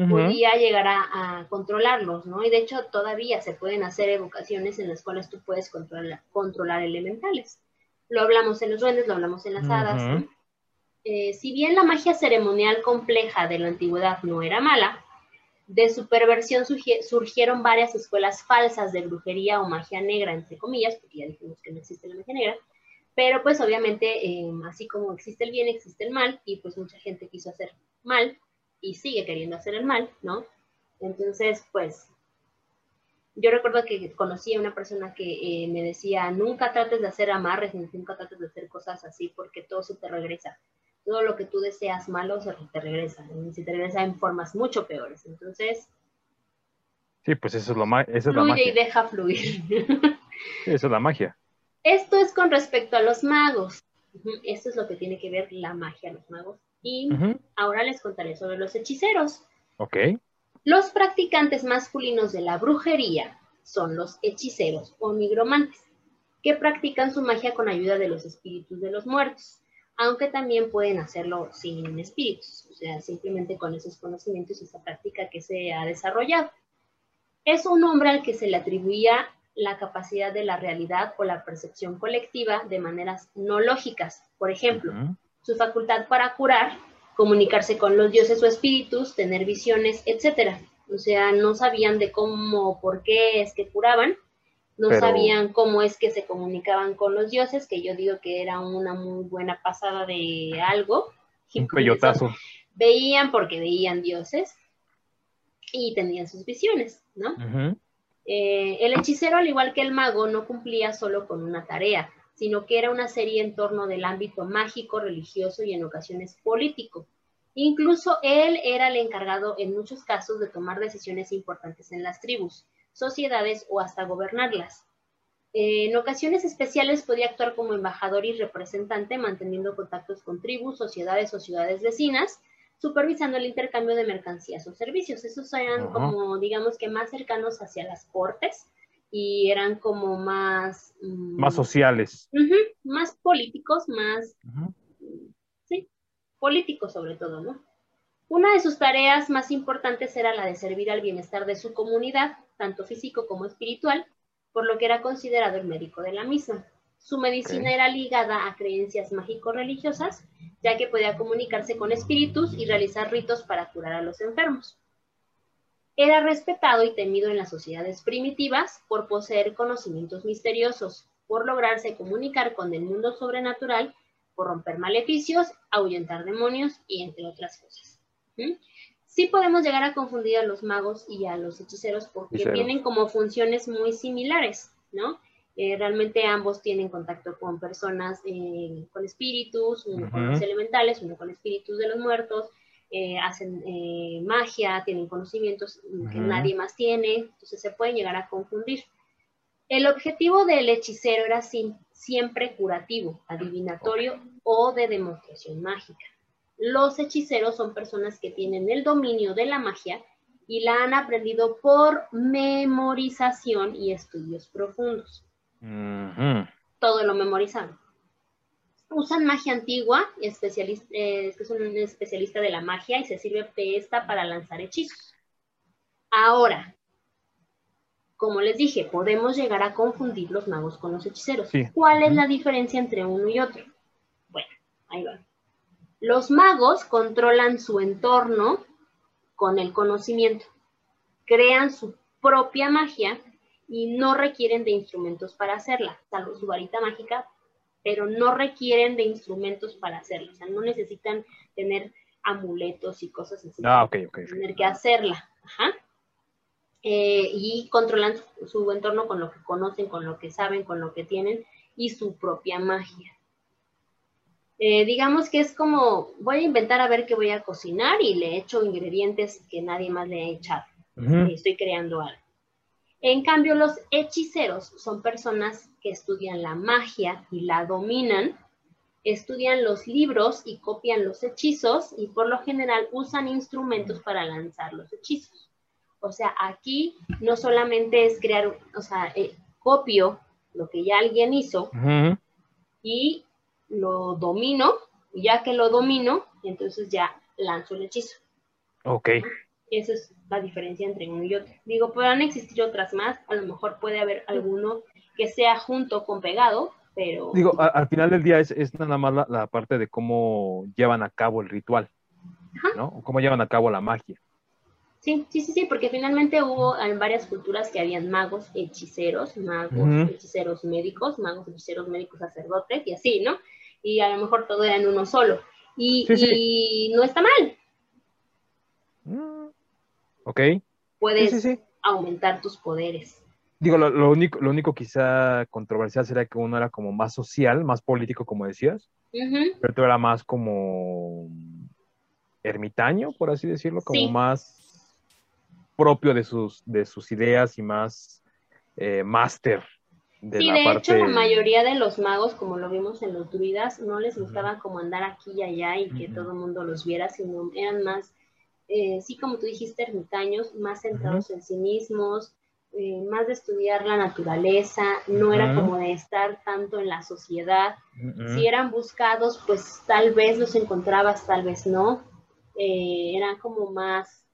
podía llegar a, controlarlos, ¿no? Y de hecho todavía se pueden hacer evocaciones en las cuales tú puedes controlar, controlar elementales. Lo hablamos en los duendes, lo hablamos en las hadas. Eh, si bien la magia ceremonial compleja de la antigüedad no era mala, de su perversión surgieron varias escuelas falsas de brujería o magia negra, entre comillas, porque ya dijimos que no existe la magia negra, Pero pues obviamente, eh, así como existe el bien, existe el mal, y pues mucha gente quiso hacer mal y sigue queriendo hacer el mal, ¿no? Entonces, pues, yo recuerdo que conocí a una persona que eh, me decía, nunca trates de hacer amarres, nunca trates de hacer cosas así, porque todo se te regresa. Todo lo que tú deseas malo se te regresa, y se te regresa en formas mucho peores. Entonces... Sí, pues eso es lo más... Eso es la magia. y deja fluir. eso es la magia. Esto es con respecto a los magos. Esto es lo que tiene que ver la magia, los magos. Y ahora les contaré sobre los hechiceros. Ok. Los practicantes masculinos de la brujería son los hechiceros o nigromantes, que practican su magia con ayuda de los espíritus de los muertos, aunque también pueden hacerlo sin espíritus, o sea, simplemente con esos conocimientos y esa práctica que se ha desarrollado. Es un nombre al que se le atribuía la capacidad de la realidad o la percepción colectiva de maneras no lógicas. Por ejemplo, su facultad para curar, comunicarse con los dioses o espíritus, tener visiones, etc. O sea, no sabían de cómo, por qué es que curaban, no sabían cómo es que se comunicaban con los dioses, que yo digo que era una muy buena pasada de algo. Un peyotazo. Veían porque veían dioses y tenían sus visiones, ¿no? Eh, el hechicero, al igual que el mago, no cumplía solo con una tarea, sino que era una serie en torno del ámbito mágico, religioso y en ocasiones político. Incluso él era el encargado en muchos casos de tomar decisiones importantes en las tribus, sociedades o hasta gobernarlas. En ocasiones especiales podía actuar como embajador y representante, manteniendo contactos con tribus, sociedades o ciudades vecinas, supervisando el intercambio de mercancías o servicios. Esos eran como, digamos que más cercanos hacia las cortes y eran como más... Mm, más sociales. más políticos, más... Sí, políticos sobre todo, ¿no? Una de sus tareas más importantes era la de servir al bienestar de su comunidad, tanto físico como espiritual, por lo que era considerado el médico de la misma. Su medicina era ligada a creencias mágico-religiosas, ya que podía comunicarse con espíritus y realizar ritos para curar a los enfermos. Era respetado y temido en las sociedades primitivas por poseer conocimientos misteriosos, por lograrse comunicar con el mundo sobrenatural, por romper maleficios, ahuyentar demonios y entre otras cosas. Sí podemos llegar a confundir a los magos y a los hechiceros porque tienen como funciones muy similares, ¿no? Eh, realmente ambos tienen contacto con personas, eh, con espíritus, uno con los elementales, uno con espíritus de los muertos, eh, hacen magia, tienen conocimientos que nadie más tiene, entonces se pueden llegar a confundir. El objetivo del hechicero era siempre curativo, adivinatorio o de demostración mágica. Los hechiceros son personas que tienen el dominio de la magia y la han aprendido por memorización y estudios profundos. Todo lo memorizan. Usan magia antigua, especialista, eh, es un especialista de la magia y se sirve de esta para lanzar hechizos. Ahora, como les dije, podemos llegar a confundir los magos con los hechiceros. ¿Cuál es la diferencia entre uno y otro? Bueno, ahí va. Los magos controlan su entorno con el conocimiento, crean su propia magia y no requieren de instrumentos para hacerla, salvo su varita mágica, pero no requieren de instrumentos para hacerla, o sea, no necesitan tener amuletos y cosas así. Ah, ok, ok. Tener que hacerla, ajá. Eh, y controlan su, entorno con lo que conocen, con lo que saben, con lo que tienen y su propia magia. Eh, digamos que es como, voy a inventar a ver qué voy a cocinar y le echo ingredientes que nadie más le ha echado. y estoy creando algo. En cambio, los hechiceros son personas que estudian la magia y la dominan, estudian los libros y copian los hechizos y por lo general usan instrumentos para lanzar los hechizos. O sea, aquí no solamente es crear, o sea, eh, copio lo que ya alguien hizo y lo domino, y ya que lo domino, entonces ya lanzo el hechizo. Ok. Esa es la diferencia entre uno y otro. Digo, podrán existir otras más, a lo mejor puede haber alguno que sea junto con pegado, pero... Digo, al final del día es, nada más la, parte de cómo llevan a cabo el ritual, ¿no? cómo llevan a cabo la magia. Sí, sí, sí, sí, porque finalmente hubo en varias culturas que habían magos hechiceros, magos hechiceros médicos, magos hechiceros médicos sacerdotes y así, ¿no? Y a lo mejor todo era en uno solo. Y, Sí, sí. y no está mal, Mm, Ok. Puedes sí, aumentar tus poderes. Digo, lo, lo único, lo único quizá controversial sería que uno era como más social, más político, como decías, pero otro era más como ermitaño, por así decirlo, como más propio de sus, de sus ideas y más eh, máster de Sí, la de parte. hecho, la mayoría de los magos, como lo vimos en los druidas, no les gustaba como andar aquí y allá y que todo el mundo los viera, sino eran más, eh, sí, como tú dijiste, ermitaños, más centrados en sí mismos, eh, más de estudiar la naturaleza, no era como de estar tanto en la sociedad. Si eran buscados, pues tal vez los encontrabas, tal vez no. Eh, eran como más...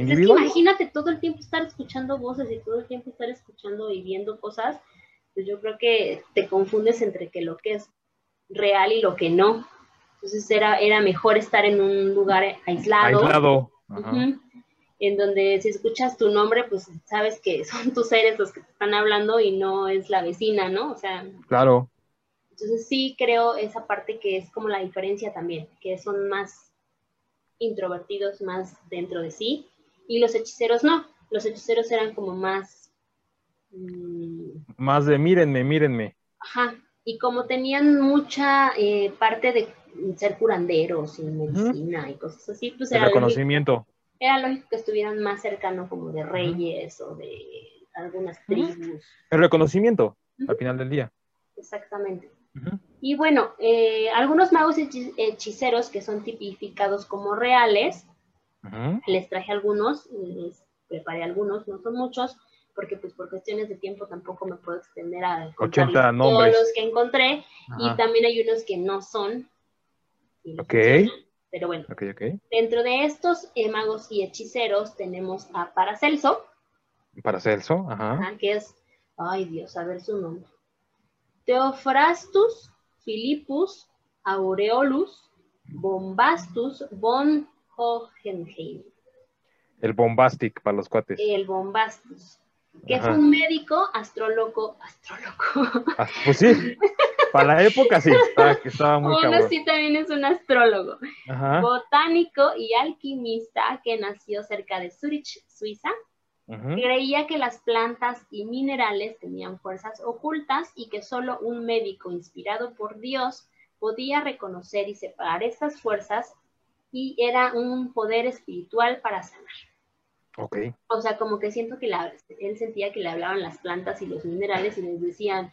es que individual. imagínate todo el tiempo estar escuchando voces y todo el tiempo estar escuchando y viendo cosas, pues yo creo que te confundes entre que lo que es real y lo que no. Entonces era, era mejor estar en un lugar aislado, Aislado. Ajá. en donde si escuchas tu nombre, pues sabes que son tus seres los que te están hablando y no es la vecina, ¿no? O sea, Claro. entonces sí creo esa parte que es como la diferencia también, que son más introvertidos, más dentro de sí, y los hechiceros no, los hechiceros eran como más, mm, Más de mírenme, mírenme. ajá, y como tenían mucha eh, parte de ser curanderos y medicina y cosas así, pues El era lógico, reconocimiento. era lógico que estuvieran más cercanos como de reyes o de algunas tribus, El reconocimiento, al final del día. exactamente. Y bueno, eh, algunos magos hechi- hechiceros que son tipificados como reales, Les traje algunos, les preparé algunos, no son muchos, porque pues por cuestiones de tiempo tampoco me puedo extender a contarles 80 todos los que encontré, y también hay unos que no son. Ok. Pero bueno, Ok, ok. dentro de estos eh, magos y hechiceros tenemos a Paracelso, Para Celso, ajá. ajá, que es, ay Dios, a ver su nombre. Theophrastus Philippus Aureolus Bombastus von Hohenheim, El Bombastic para los cuates. el Bombastus, que Ajá. es un médico astrólogo, astrólogo, Ah, pues sí, para la época sí, estaba, estaba muy uno cabrón. sí también es un astrólogo, Ajá. botánico y alquimista que nació cerca de Zurich, Suiza. Creía que las plantas y minerales tenían fuerzas ocultas y que solo un médico inspirado por Dios podía reconocer y separar estas fuerzas y era un poder espiritual para sanar. Ok. O sea, como que siento que la- él sentía que le hablaban las plantas y los minerales y les decían,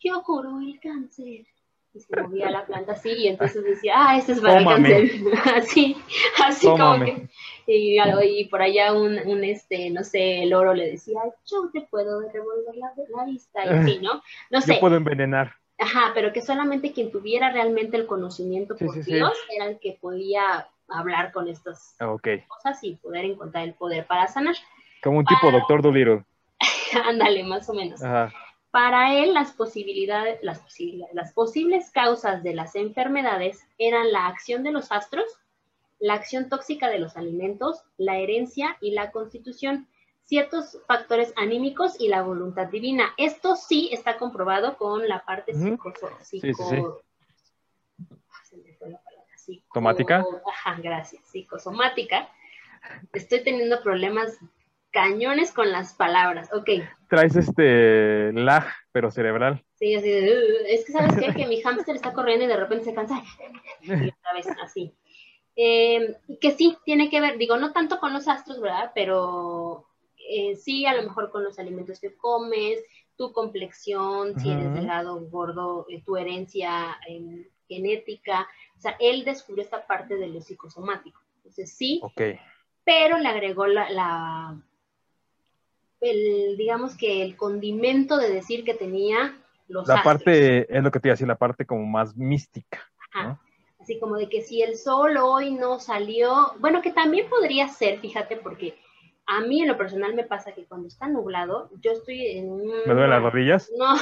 yo curo el cáncer. Y se movía la planta así y entonces decía, ah, este es para Tómame. el cáncer. así, así como que... Y, por allá un, un, este, no sé, el oro le decía, yo te puedo revolver la, la vista y así, ¿no? No sé, Yo puedo envenenar. ajá, pero que solamente quien tuviera realmente el conocimiento por sí, sí. Dios era el que podía hablar con estas Ok. cosas y poder encontrar el poder para sanar. Como un tipo Doctor Dolittle. Ándale, más o menos. Ajá. Para él, las posibilidades, las posibilidades, las posibles causas de las enfermedades eran la acción de los astros, la acción tóxica de los alimentos, la herencia y la constitución, ciertos factores anímicos y la voluntad divina. Esto sí está comprobado con la parte psicoso- Sí, psico- sí, me fue la palabra, psico- ¿Somática? Ajá, gracias, psicosomática. Estoy teniendo problemas cañones con las palabras. Ok, Traes este lag, pero cerebral. Sí, así de, "Ugh". es que sabes qué? que mi hámster está corriendo y de repente se cansa y otra vez así. Eh, que sí, tiene que ver, digo, no tanto con los astros, ¿verdad? Pero eh, sí, a lo mejor con los alimentos que comes, tu complexión, si eres delgado gordo, eh, tu herencia eh, genética. O sea, él descubrió esta parte de lo psicosomático. Entonces sí, Ok. pero le agregó la, la- el, digamos que el condimento de decir que tenía los La astros. parte, es lo que te iba a decir, la parte como más mística. Ajá. ¿no? Así como de que si el sol hoy no salió, bueno, que también podría ser, fíjate, porque a mí en lo personal me pasa que cuando está nublado, yo estoy en un... ¿Me duelen las rodillas? No,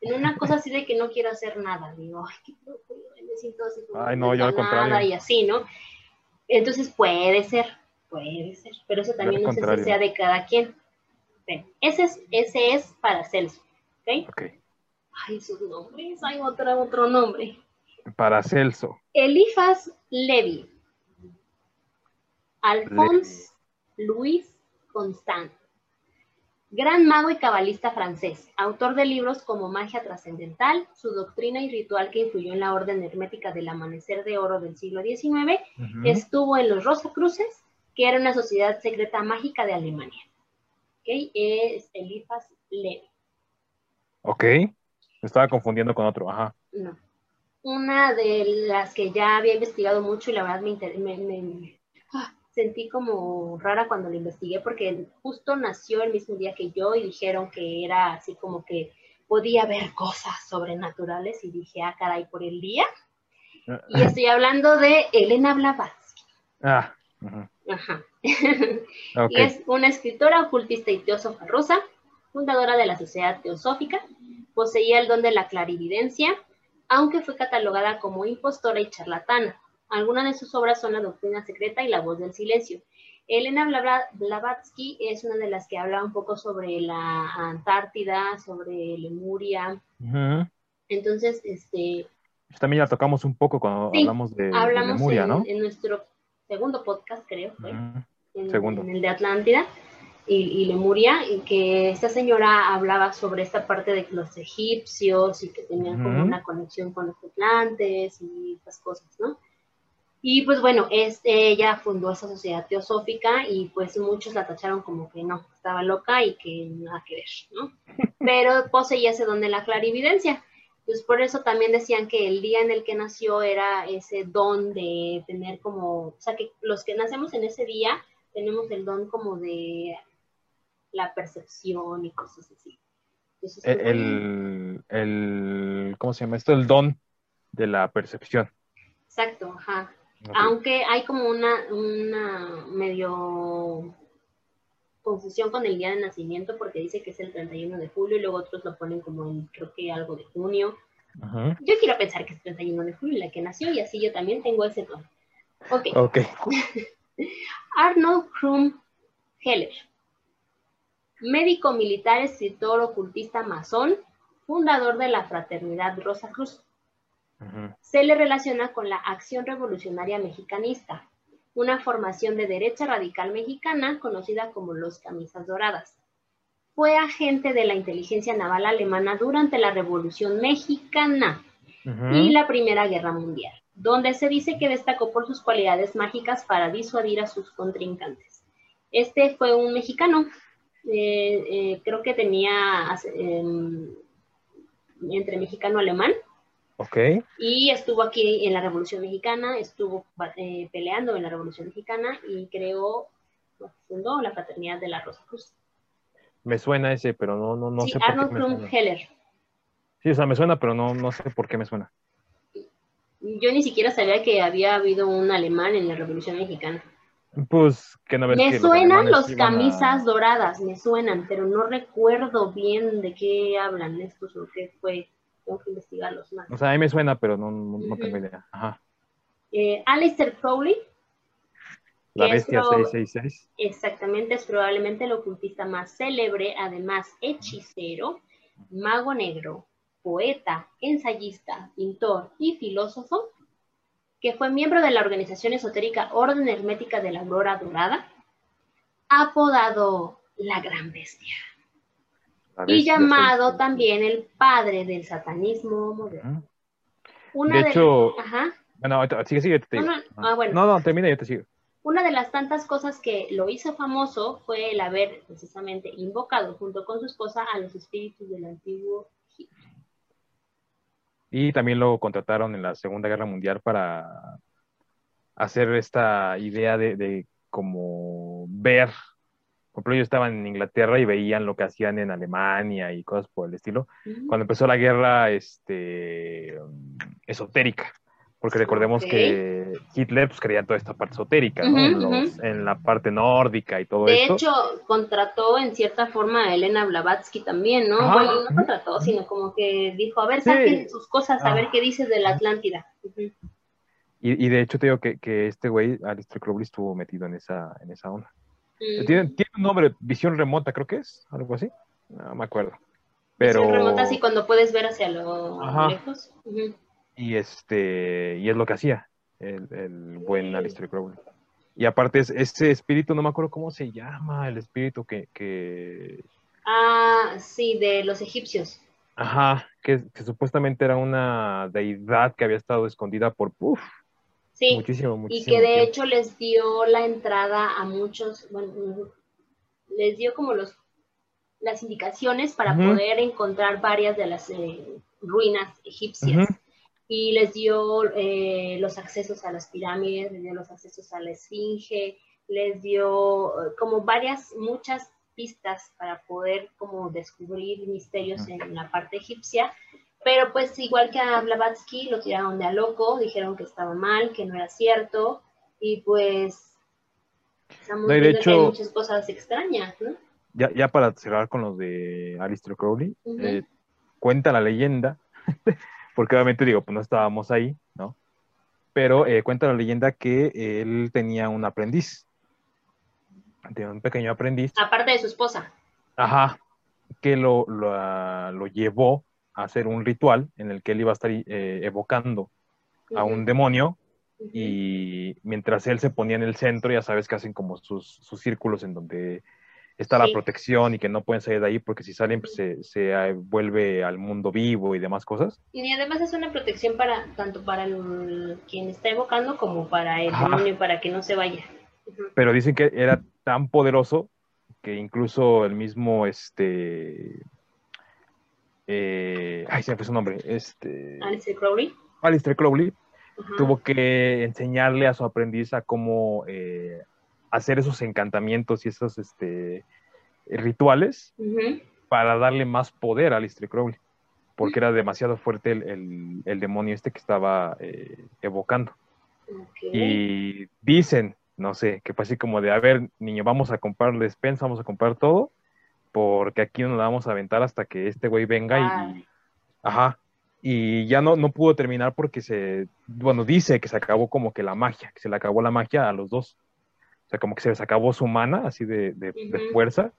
en una cosa así de que no quiero hacer nada. Digo, ay, qué me siento así como Ay, no, yo al contrario. y así, ¿no? Entonces puede ser, Puede ser, pero eso también no sé si sea de cada quien. ese es, ese es Paracelso, ¿ok? Ok. Ay, sus nombres, hay otro, otro nombre. Paracelso. Elifas Levi. Alphonse Louis Constant. Gran mago y cabalista francés, autor de libros como Magia Trascendental, su doctrina y ritual que influyó en la Orden Hermética del Amanecer de Oro del siglo XIX, estuvo en los Rosacruces, que era una sociedad secreta mágica de Alemania. ¿Ok? Es Elifas Levi. Ok. Me estaba confundiendo con otro, ajá. No. Una de las que ya había investigado mucho y la verdad me, me, sentí como rara cuando la investigué porque justo nació el mismo día que yo y dijeron que era así como que podía ver cosas sobrenaturales y dije, ah, caray, por el día. Y estoy hablando de Elena Blavatsky. Ah. Ajá. y es una escritora ocultista y teósofa rusa, fundadora de la Sociedad Teosófica, poseía el don de la clarividencia, aunque fue catalogada como impostora y charlatana. Algunas de sus obras son La Doctrina Secreta y La Voz del Silencio. Elena Blavatsky es una de las que habla un poco sobre la Antártida, sobre Lemuria. Entonces, este... También la tocamos un poco cuando hablamos de, Lemuria, ¿no? En nuestro segundo podcast, creo, en, segundo. en el de Atlántida y, Lemuria, y que esta señora hablaba sobre esta parte de los egipcios y que tenían como una conexión con los atlantes y estas cosas, ¿no? Y pues bueno, es, ella fundó esa sociedad teosófica y pues muchos la tacharon como que no, estaba loca y que nada que ver, ¿no? Pero poseía ese don de la clarividencia. Pues por eso también decían que el día en el que nació era ese don de tener como, o sea, que los que nacemos en ese día tenemos el don como de la percepción y cosas así. el, el, ¿cómo se llama esto? El don de la percepción. Exacto, ajá. Aunque hay como una, una medio confusión con el día de nacimiento porque dice que es el 31 de julio y luego otros lo ponen como en creo que algo de junio. Yo quiero pensar que es el 31 de julio la que nació y así yo también tengo ese don. Ok. okay. Arnold Krum Heller. Médico militar, escritor, ocultista masón, fundador de la Fraternidad Rosa Cruz se le relaciona con la Acción Revolucionaria Mexicanista, una formación de derecha radical mexicana conocida como los Camisas Doradas. Fue agente de la inteligencia naval alemana durante la Revolución Mexicana y la Primera Guerra Mundial, donde se dice que destacó por sus cualidades mágicas para disuadir a sus contrincantes. Este fue un mexicano, eh, eh, creo que tenía em, entre mexicano-alemán, y estuvo aquí en la Revolución Mexicana, estuvo eh, peleando en la Revolución Mexicana y creó, fundó la Fraternidad de la Rosa Cruz. Me suena ese, pero no, no, no sí, sé Arnold por qué. Arnold Heller. Sí, o sea, me suena, pero no, no sé por qué me suena. Yo ni siquiera sabía que había habido un alemán en la Revolución Mexicana. Pues que no Me suenan los, camisas doradas, me suenan, pero no recuerdo bien de qué hablan estos o qué fue tengo que investigarlos más. O sea, a mí me suena, pero no, no, tengo idea. Ajá. Eh, Alistair Crowley. La bestia 666. Exactamente, es probablemente el ocultista más célebre, además hechicero, mago negro, poeta, ensayista, pintor y filósofo, que fue miembro de la organización esotérica Orden Hermética de la Aurora Dorada, apodado la Gran Bestia y llamado también el padre del satanismo moderno. de, hecho, ajá. Bueno, sigue, sigue, te no, no, ah, bueno. no, no, termina yo te sigo. Una de las tantas cosas que lo hizo famoso fue el haber precisamente invocado junto con su esposa a los espíritus del antiguo Egipto. Y también lo contrataron en la Segunda Guerra Mundial para hacer esta idea de, de como ver por ejemplo, ellos estaban en Inglaterra y veían lo que hacían en Alemania y cosas por el estilo. Cuando empezó la guerra este, esotérica, porque recordemos que Hitler pues, creía toda esta parte esotérica, ¿no? en la parte nórdica y todo eso. De hecho, contrató en cierta forma a Elena Blavatsky también, ¿no? Bueno, no contrató, sino como que dijo, a ver, saquen sus cosas, a ver qué dices de la Atlántida. Y, y de hecho te digo que, que este güey, Alistair Crowley, estuvo metido en esa, en esa onda. Mm. Tiene, tiene un nombre, visión remota, creo que es, algo así. No me acuerdo. Pero. Visión remota así cuando puedes ver hacia lo Ajá. lejos. Y este, y es lo que hacía el, el buen. Alistair Crowley. Y aparte, es, ese espíritu, no me acuerdo cómo se llama, el espíritu que, que Ah, sí, de los egipcios. ajá, que, que supuestamente era una deidad que había estado escondida por, uf, Sí, muchísimo, y que de hecho les dio la entrada a muchos, bueno, les dio como los las indicaciones para poder encontrar varias de las eh, ruinas egipcias. Y les dio eh, los accesos a las pirámides, les dio los accesos a la esfinge, les dio eh, como varias, muchas pistas para poder como descubrir misterios en la parte egipcia. Pero pues igual que a Blavatsky, lo tiraron de a loco, dijeron que estaba mal, que no era cierto, y pues estamos de viendo que hay hecho- muchas cosas extrañas, ¿no? Ya, ya para cerrar con los de Alistair Crowley, eh, cuenta la leyenda, porque obviamente digo, pues no estábamos ahí, ¿no? Pero eh, cuenta la leyenda que él tenía un aprendiz, tenía un pequeño aprendiz, Aparte de su esposa. ajá, que lo, lo, ah, lo llevó a hacer un ritual en el que él iba a estar eh, evocando a un demonio y mientras él se ponía en el centro, ya sabes que hacen como sus, sus círculos en donde está la protección y que no pueden salir de ahí porque si salen pues, se, se eh, vuelve al mundo vivo y demás cosas. Y además es una protección para tanto para el- quien está evocando como para el Ajá. demonio, para que no se vaya. Pero dicen que era tan poderoso que incluso el mismo, este... eh, ay, se me fue su nombre. Este, Alistair Crowley. Alistair Crowley Ajá. tuvo que enseñarle a su aprendiz a cómo eh, hacer esos encantamientos y esos este, rituales para darle más poder a Alistair Crowley, porque era demasiado fuerte el, el- el demonio este que estaba eh, evocando. Y dicen, no sé, que fue así como de, a ver, niño, vamos a comprar despensa, vamos a comprar todo, porque aquí no nos la vamos a aventar hasta que este güey venga Ah. y... Ajá. Y ya no, no pudo terminar porque se, bueno, dice que se acabó como que la magia, que se le acabó la magia a los dos. O sea, como que se les acabó su mana, así de, de- fuerza,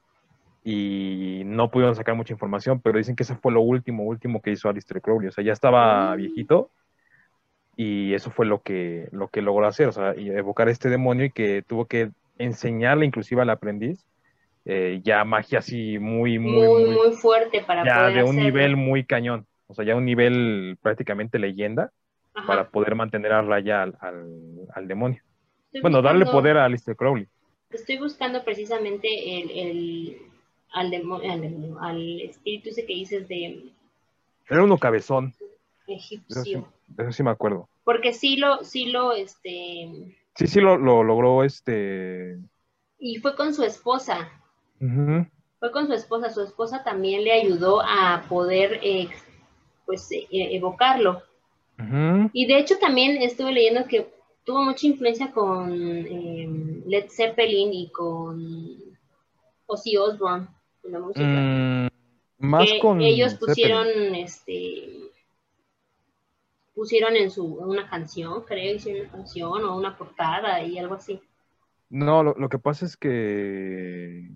y no pudieron sacar mucha información, pero dicen que eso fue lo último, último que hizo Alistair Crowley. O sea, ya estaba Mm. viejito, y eso fue lo que, lo que logró hacer, o sea, evocar este demonio y que tuvo que enseñarle inclusive al aprendiz eh, ya magia así muy, muy, muy, muy, muy fuerte para ya poder de un hacerlo. nivel muy cañón, o sea, ya un nivel prácticamente leyenda Ajá. para poder mantener a raya al, al, al demonio. Estoy Bueno, darle poder a Alistair Crowley. Estoy buscando precisamente el, el al, demonio, al, espíritu ese que dices de Era uno cabezón, de eso sí, egipcio. de eso sí me acuerdo. Porque sí lo, sí lo, este, Sí, sí lo, lo logró este... y fue con su esposa. Fue con su esposa. Su esposa también le ayudó a poder, eh, pues, eh, evocarlo. Y de hecho también estuve leyendo que tuvo mucha influencia con eh, Led Zeppelin y con Ozzy Osbourne en la música. Mm, más que con ellos Zeppelin. pusieron este pusieron en su una canción, creo, hicieron una canción o una portada y algo así. No, lo, lo que pasa es que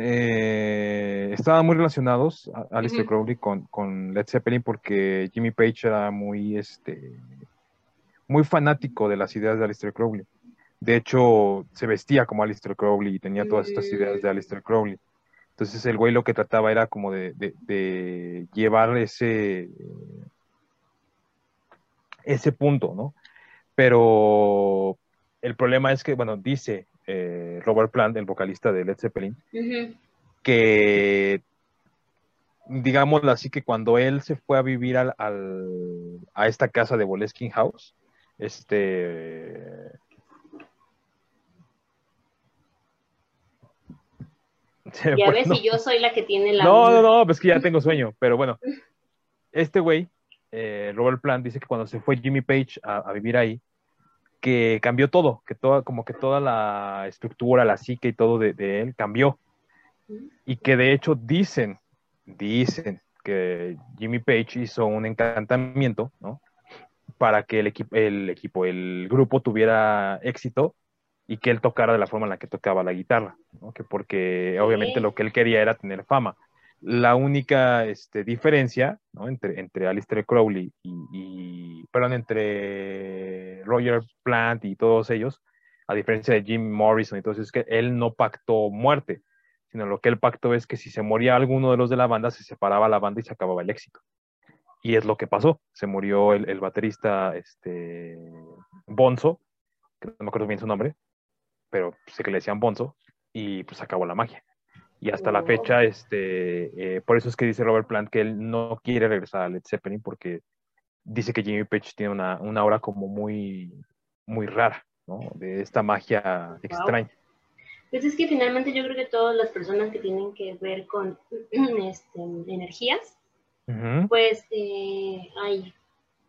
eh, estaban muy relacionados a- Alistair. Crowley con, con Led Zeppelin porque Jimmy Page era muy, este, muy fanático de las ideas de Alistair Crowley. De hecho, se vestía como Alistair Crowley y tenía todas estas ideas de. Alistair Crowley. Entonces el güey lo que trataba era como de, de- de llevar ese, ese punto, ¿no? Pero el problema es que, bueno, dice eh, Robert Plant, el vocalista de Led Zeppelin, que, digámoslo así, que cuando él se fue a vivir al, al- a esta casa de Boleskine House, este... Ya ves el si yo soy la que tiene la no, no, no, pues que ya tengo sueño, pero bueno, este güey, eh, Robert Plant, dice que cuando se fue Jimmy Page a, a vivir ahí, que cambió todo, que toda, como que toda la estructura, la psique y todo de, de él cambió. Y que de hecho dicen, dicen que Jimmy Page hizo un encantamiento, ¿no? para que el, equipo, el equipo, el grupo tuviera éxito y que él tocara de la forma en la que tocaba la guitarra, ¿no? que porque obviamente lo que él quería era tener fama. La única este, diferencia entre, Alistair Crowley y, perdón, entre Roger Plant y todos ellos, a diferencia de Jim Morrison eso, es que él no pactó muerte, sino lo que él pactó es que si se moría alguno de los de la banda, se separaba la banda y se acababa el éxito. Y es lo que pasó. Se murió el, el baterista este, Bonzo, que no me acuerdo bien su nombre, pero sé que le decían Bonzo, y pues acabó la magia. Y hasta la fecha, este, eh, por eso es que dice Robert Plant que él no quiere regresar a Led Zeppelin porque dice que Jimmy Page tiene una, una aura como muy, muy rara, ¿no? De esta magia wow. extraña. Pues es que finalmente yo creo que todas las personas que tienen que ver con este, energías, uh -huh. pues eh, hay,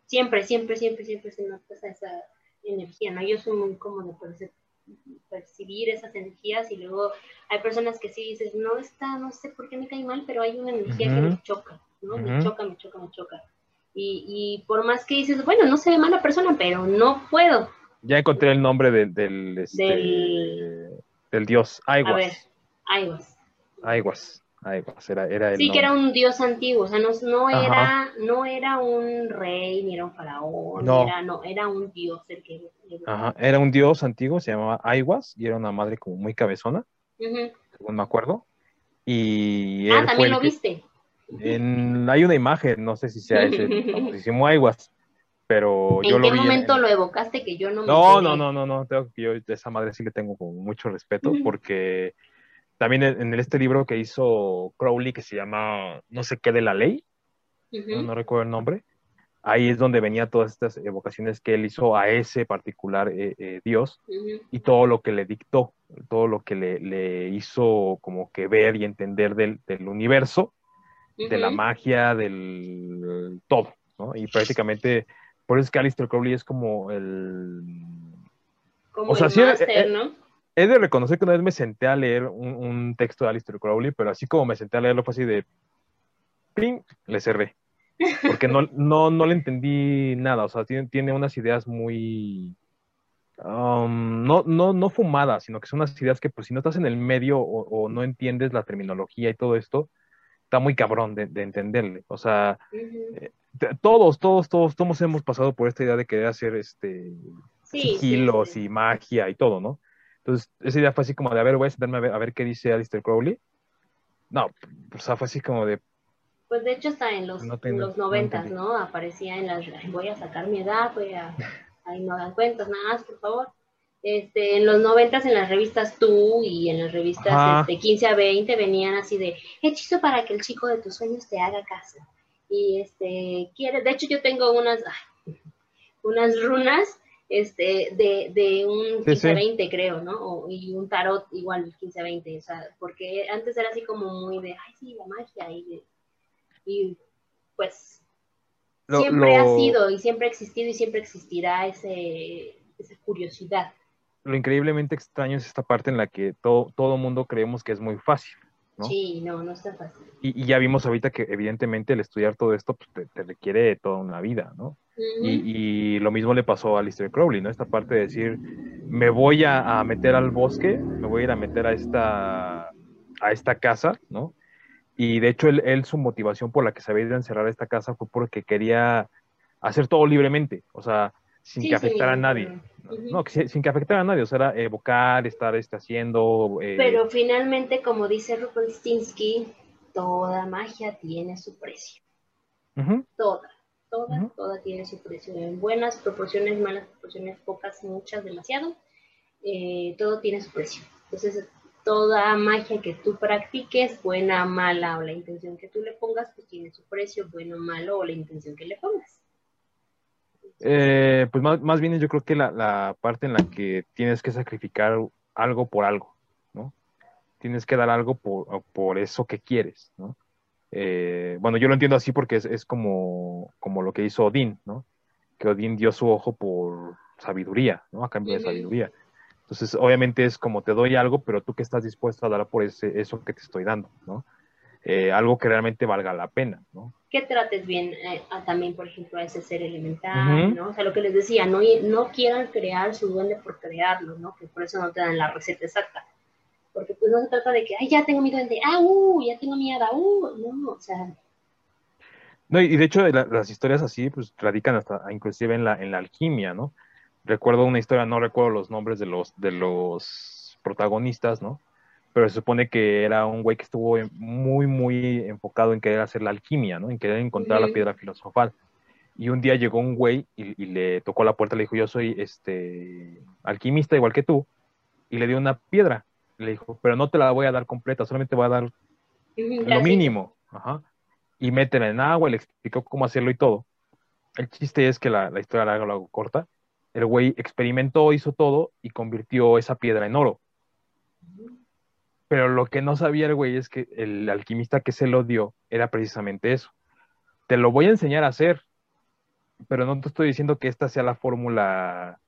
siempre, siempre, siempre, siempre se nota esa energía, ¿no? Yo soy muy como de percibir percibir esas energías y luego hay personas que sí dices, no está, no sé por qué me cae mal, pero hay una energía uh -huh. que me choca, ¿no? Uh -huh. Me choca, me choca, me choca. Y, y, por más que dices, bueno, no se ve mala persona, pero no puedo. Ya encontré el nombre del, del, este, del... del dios, Aiwas. A ver, Aiwas. Aiwas. Aiwas, era, era el sí, nombre. que era un dios antiguo, o sea, no, no era, no era un rey, ni era un faraón, no. Era, no, era un dios el que... Ajá, era un dios antiguo, se llamaba Aiwas, y era una madre como muy cabezona, uh -huh. según me acuerdo. Y ah, también lo que, viste. En, hay una imagen, no sé si sea ese, famosísimo Aiwas, pero yo lo vi. ¿En qué momento en... lo evocaste que yo no me No, no, no, no, no, esa madre sí le tengo como mucho respeto, porque también en, este libro que hizo Crowley, que se llama No sé qué de la ley, uh -huh. no, no, recuerdo el nombre, ahí es donde venía todas estas evocaciones que él hizo a ese particular eh, eh, Dios uh -huh. y todo lo que le dictó, todo lo que le, le hizo como que ver y entender del, del universo, uh -huh. de la magia, del todo, ¿no? Y prácticamente, por eso es que Alistair Crowley es como el... Como o sea, el sí, master, eh, ¿no? He de reconocer que una vez me senté a leer un, un, texto de Alistair Crowley, pero así como me senté a leerlo fue así de ¡ping! le cerré. Porque no, no, no le entendí nada. O sea, tiene, tiene unas ideas muy. Um, no, no, no fumadas, sino que son unas ideas que, pues, si no estás en el medio o, o no entiendes la terminología y todo esto, está muy cabrón de, de entenderle. O sea, uh -huh. eh, todos, todos, todos, todos hemos pasado por esta idea de querer hacer este sí, sigilos sí, sí. y magia y todo, ¿no? Entonces, esa idea fue así como de, a ver, voy a sentarme a ver, a ver qué dice Alistair Crowley. No, o sea, fue así como de... Pues de hecho está en los, no tengo, los noventas, no, ¿no? Aparecía en las... Voy a sacar mi edad, voy a... Ahí no dan cuentas, nada más, por favor. Este, en los noventas en las revistas Tú y en las revistas este, 15 a 20 venían así de hechizo para que el chico de tus sueños te haga caso. Y este, quiere, de hecho yo tengo unas, ay, unas runas este, de, de un 15-20, sí, sí. creo, ¿no? O, y un tarot igual 15-20, o sea, porque antes era así como muy de, ay, sí, la magia, y, y pues lo, siempre lo... ha sido y siempre ha existido y siempre existirá ese, esa curiosidad. Lo increíblemente extraño es esta parte en la que todo, todo mundo creemos que es muy fácil. ¿no? Sí, no, no está fácil. Y, y, ya vimos ahorita que evidentemente el estudiar todo esto pues, te, te requiere toda una vida, ¿no? Y, y, lo mismo le pasó a Lister Crowley, ¿no? Esta parte de decir, me voy a, a, meter al bosque, me voy a ir a meter a esta, a esta casa, ¿no? Y de hecho, él, él, su motivación por la que se había ido a encerrar a esta casa fue porque quería hacer todo libremente, o sea, sin sí, que afectara sí, a nadie. Uh -huh. No, que, sin que afectara a nadie, o sea, era evocar, estar este, haciendo... Eh... Pero finalmente, como dice Rupolstinsky, toda magia tiene su precio. Uh -huh. Toda toda, uh -huh. toda tiene su precio, en buenas proporciones, malas proporciones, pocas, muchas, demasiado, eh, todo tiene su precio. Entonces, toda magia que tú practiques, buena, mala o la intención que tú le pongas, pues tiene su precio, bueno, malo o la intención que le pongas. Eh, pues más, más, bien yo creo que la, la, parte en la que tienes que sacrificar algo por algo, ¿no? Tienes que dar algo por, por eso que quieres, ¿no? Eh, bueno, yo lo entiendo así porque es, es, como, como lo que hizo Odín, ¿no? Que Odín dio su ojo por sabiduría, ¿no? A cambio de sabiduría. Entonces, obviamente es como te doy algo, pero tú que estás dispuesto a dar por ese, eso que te estoy dando, ¿no? eh, algo que realmente valga la pena, ¿no? Que trates bien eh, también, por ejemplo, a ese ser elemental, ¿no? O sea, lo que les decía, no, no quieran crear su duende por crearlo, ¿no? Que por eso no te dan la receta exacta. Porque pues no se trata de que, ay, ya tengo mi duende, ah, uh, ya tengo mi hada, uh, no, o sea... No, y de hecho las historias así, pues, radican hasta inclusive en la, en la alquimia, ¿no? Recuerdo una historia, no recuerdo los nombres de los, de los protagonistas, ¿no? pero se supone que era un güey que estuvo muy, muy enfocado en querer hacer la alquimia, ¿no? En querer encontrar la piedra filosofal. Y un día llegó un güey y, le tocó la puerta, le dijo, yo soy este alquimista igual que tú, y le dio una piedra. Le dijo, pero no te la voy a dar completa, solamente voy a dar lo mínimo. Ajá. Y métela en agua, y le explicó cómo hacerlo y todo. El chiste es que la, la historia larga lo hago corta. El güey experimentó, hizo todo y convirtió esa piedra en oro. Pero lo que no sabía el güey es que el alquimista que se lo dio era precisamente eso. Te lo voy a enseñar a hacer, pero no te estoy diciendo que esta sea la fórmula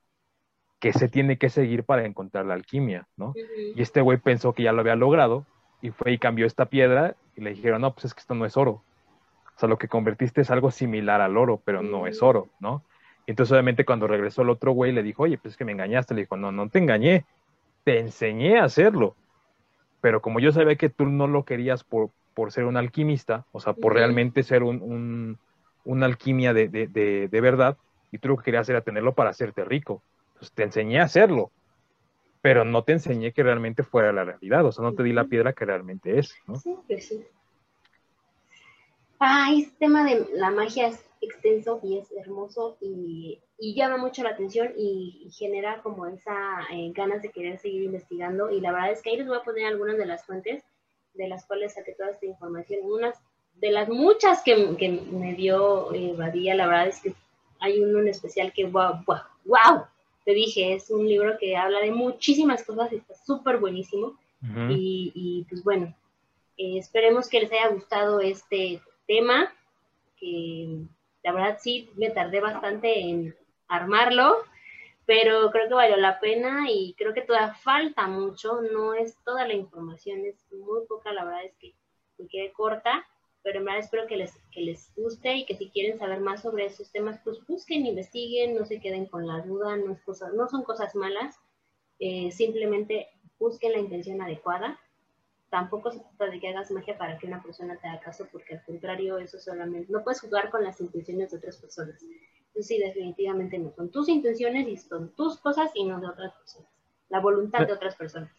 que se tiene que seguir para encontrar la alquimia, ¿no? Y este güey pensó que ya lo había logrado y fue y cambió esta piedra y le dijeron, no, pues es que esto no es oro. O sea, lo que convertiste es algo similar al oro, pero no es oro, ¿no? Entonces obviamente cuando regresó el otro güey le dijo, oye, pues es que me engañaste. Le dijo, no, no te engañé, te enseñé a hacerlo pero como yo sabía que tú no lo querías por, por ser un alquimista, o sea, por realmente ser un, una alquimia de, de, verdad, y tú lo que querías era tenerlo para hacerte rico. Pues te enseñé a hacerlo, pero no te enseñé que realmente fuera la realidad, o sea, no te di la piedra que realmente es, ¿no? Sí, pues sí. Ah, este tema de la magia es extenso y es hermoso y, llama mucho la atención y, genera como esa eh, ganas de querer seguir investigando y la verdad es que ahí les voy a poner algunas de las fuentes de las cuales saqué toda esta información. Unas de las muchas que, me dio eh, Badía, la verdad es que hay uno en especial que, wow, wow, wow, te dije, es un libro que habla de muchísimas cosas y está súper buenísimo. y, pues bueno, eh, esperemos que les haya gustado este tema, que la verdad sí me tardé bastante en armarlo, pero creo que valió la pena y creo que todavía falta mucho, no es toda la información, es muy poca, la verdad es que me quedé corta, pero en verdad espero que les, que les guste y que si quieren saber más sobre esos temas, pues busquen, investiguen, no se queden con la duda, no, es cosa, no son cosas malas, eh, simplemente busquen la intención adecuada tampoco se trata de que hagas magia para que una persona te haga caso, porque al contrario, eso solamente, no puedes jugar con las intenciones de otras personas. Entonces sí, definitivamente no, son tus intenciones y son tus cosas y no de otras personas, la voluntad de otras personas.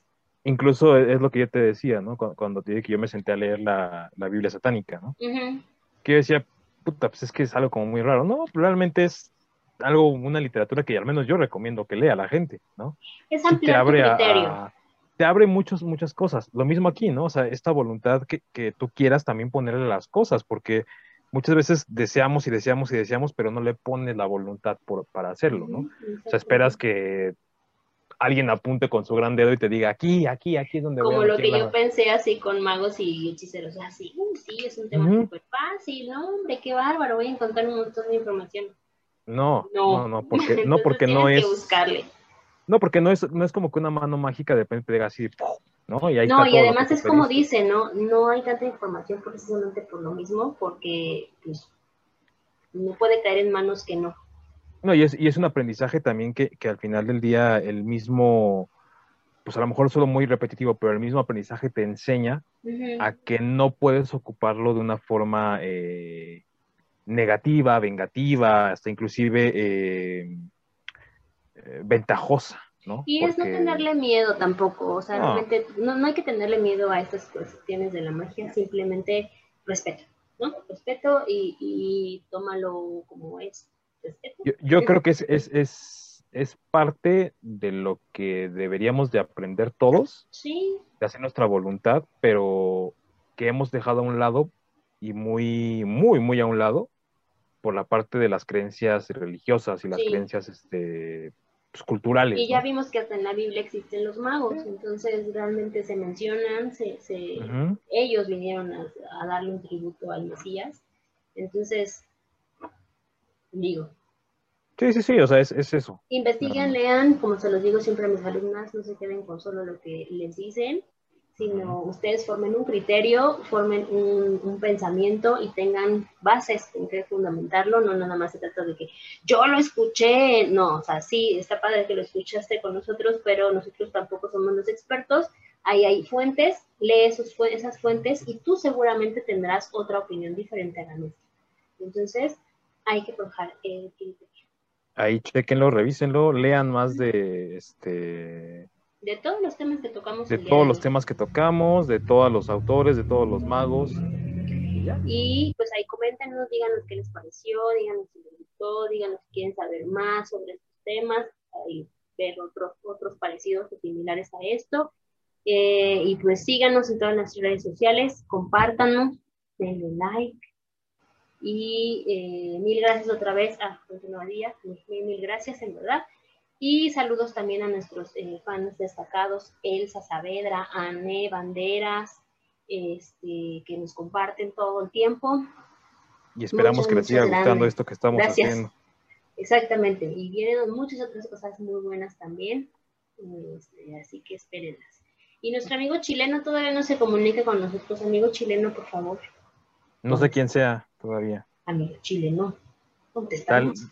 Incluso es lo que yo te decía, ¿no? Cuando, te dije que yo me senté a leer la, Biblia satánica, ¿no? Que yo decía, puta, pues es que es algo como muy raro. No, realmente es algo, una literatura que al menos yo recomiendo que lea a la gente, ¿no? Es ampliar tu criterio te abre muchas, muchas cosas. Lo mismo aquí, ¿no? O sea, esta voluntad que, que tú quieras también ponerle las cosas, porque muchas veces deseamos y deseamos y deseamos, pero no le pones la voluntad por, para hacerlo, ¿no? O sea, esperas que alguien apunte con su gran dedo y te diga, aquí, aquí, aquí es donde Como voy a lo que yo pensé así con magos y hechiceros, así, sí, es un tema súper fácil, ¿no? Hombre, qué bárbaro, voy a encontrar un montón de información. No, no, no, porque, no, porque no es... Que buscarle. No, porque no es, no es como que una mano mágica de repente pega así, ¿no? Y, no, y además es como dice, ¿no? No hay tanta información precisamente por lo mismo, porque pues, no puede caer en manos que no. No, y es, y es un aprendizaje también que, que al final del día el mismo, pues a lo mejor solo muy repetitivo, pero el mismo aprendizaje te enseña a que no puedes ocuparlo de una forma eh, negativa, vengativa, hasta inclusive eh, eh, ventajosa, ¿no? Y es no tenerle miedo tampoco, o sea, realmente no, no hay que tenerle miedo a estas cuestiones de la magia, simplemente respeto, ¿no? Respeto y, y tómalo como es. Yo, creo que es, es, es, es, parte de lo que deberíamos de aprender todos, sí. de hacer nuestra voluntad, pero que hemos dejado a un lado y muy, muy, muy a un lado por la parte de las creencias religiosas y las creencias este, pues, culturales. Y ya vimos que hasta en la Biblia existen los magos, entonces realmente se mencionan, se, se ellos vinieron a, darle un tributo al Mesías, entonces, digo. Sí, sí, sí, o sea, es, es eso. Investiguen, lean, como se los digo siempre a mis alumnas, no se queden con solo lo que les dicen, sino ustedes formen un criterio, formen un, pensamiento y tengan bases en que fundamentarlo, no nada más se trata de que yo lo escuché, no, o sea, sí, está padre que lo escuchaste con nosotros, pero nosotros tampoco somos los expertos, ahí hay fuentes, lee esos, esas fuentes y tú seguramente tendrás otra opinión diferente a la nuestra. Entonces, hay que forjar el criterio. Ahí chequenlo, revísenlo, lean más de este de todos los temas que tocamos. De todos los temas que tocamos, de todos los autores, de todos los magos. Y pues ahí coméntenos, díganos qué les pareció, díganos si les gustó, díganos si quieren saber más sobre estos temas, ahí ver otros, otros parecidos o similares a esto. Eh, y pues síganos en todas nuestras redes sociales, compártanos, denle like. Y eh, mil gracias otra vez a José María, mil, mil gracias en verdad. Y saludos también a nuestros eh, fans destacados, Elsa Saavedra, Anne Banderas, este, que nos comparten todo el tiempo. Y esperamos que les siga gustando esto que estamos haciendo. Exactamente, y vienen muchas otras cosas muy buenas también, este, así que espérenlas. Y nuestro amigo chileno todavía no se comunica con nosotros. Amigo chileno, por favor. No sé quién sea todavía. Amigo chileno, contestamos.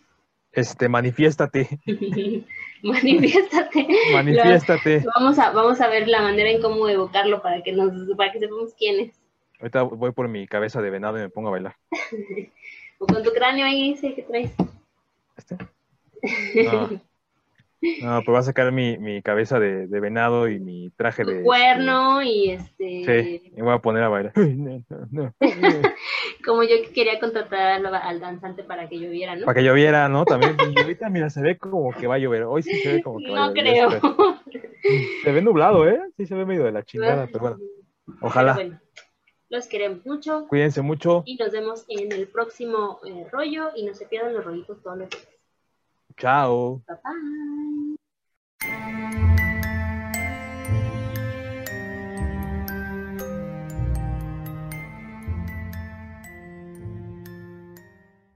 Este, manifiéstate. manifiéstate. manifiéstate. vamos a, vamos a ver la manera en cómo evocarlo para que nos, para que sepamos quién es. Ahorita voy por mi cabeza de venado y me pongo a bailar. o con tu cráneo ahí, dice que traes. ¿Este? No. No, pues va a sacar mi, mi cabeza de, de, venado y mi traje de. cuerno y este. Sí, me voy a poner a bailar. Como yo quería contratar al danzante para que lloviera, ¿no? Para que lloviera, ¿no? También. Y ahorita, mira, se ve como que va a llover. Hoy sí se ve como que va a llover. No creo. Se ve nublado, ¿eh? Sí se ve medio de la chingada, pero bueno. Ojalá. bueno, los queremos mucho. Cuídense mucho. Y nos vemos en el próximo eh, rollo. Y no se pierdan los rollitos todos los días. Ciao. Bye bye.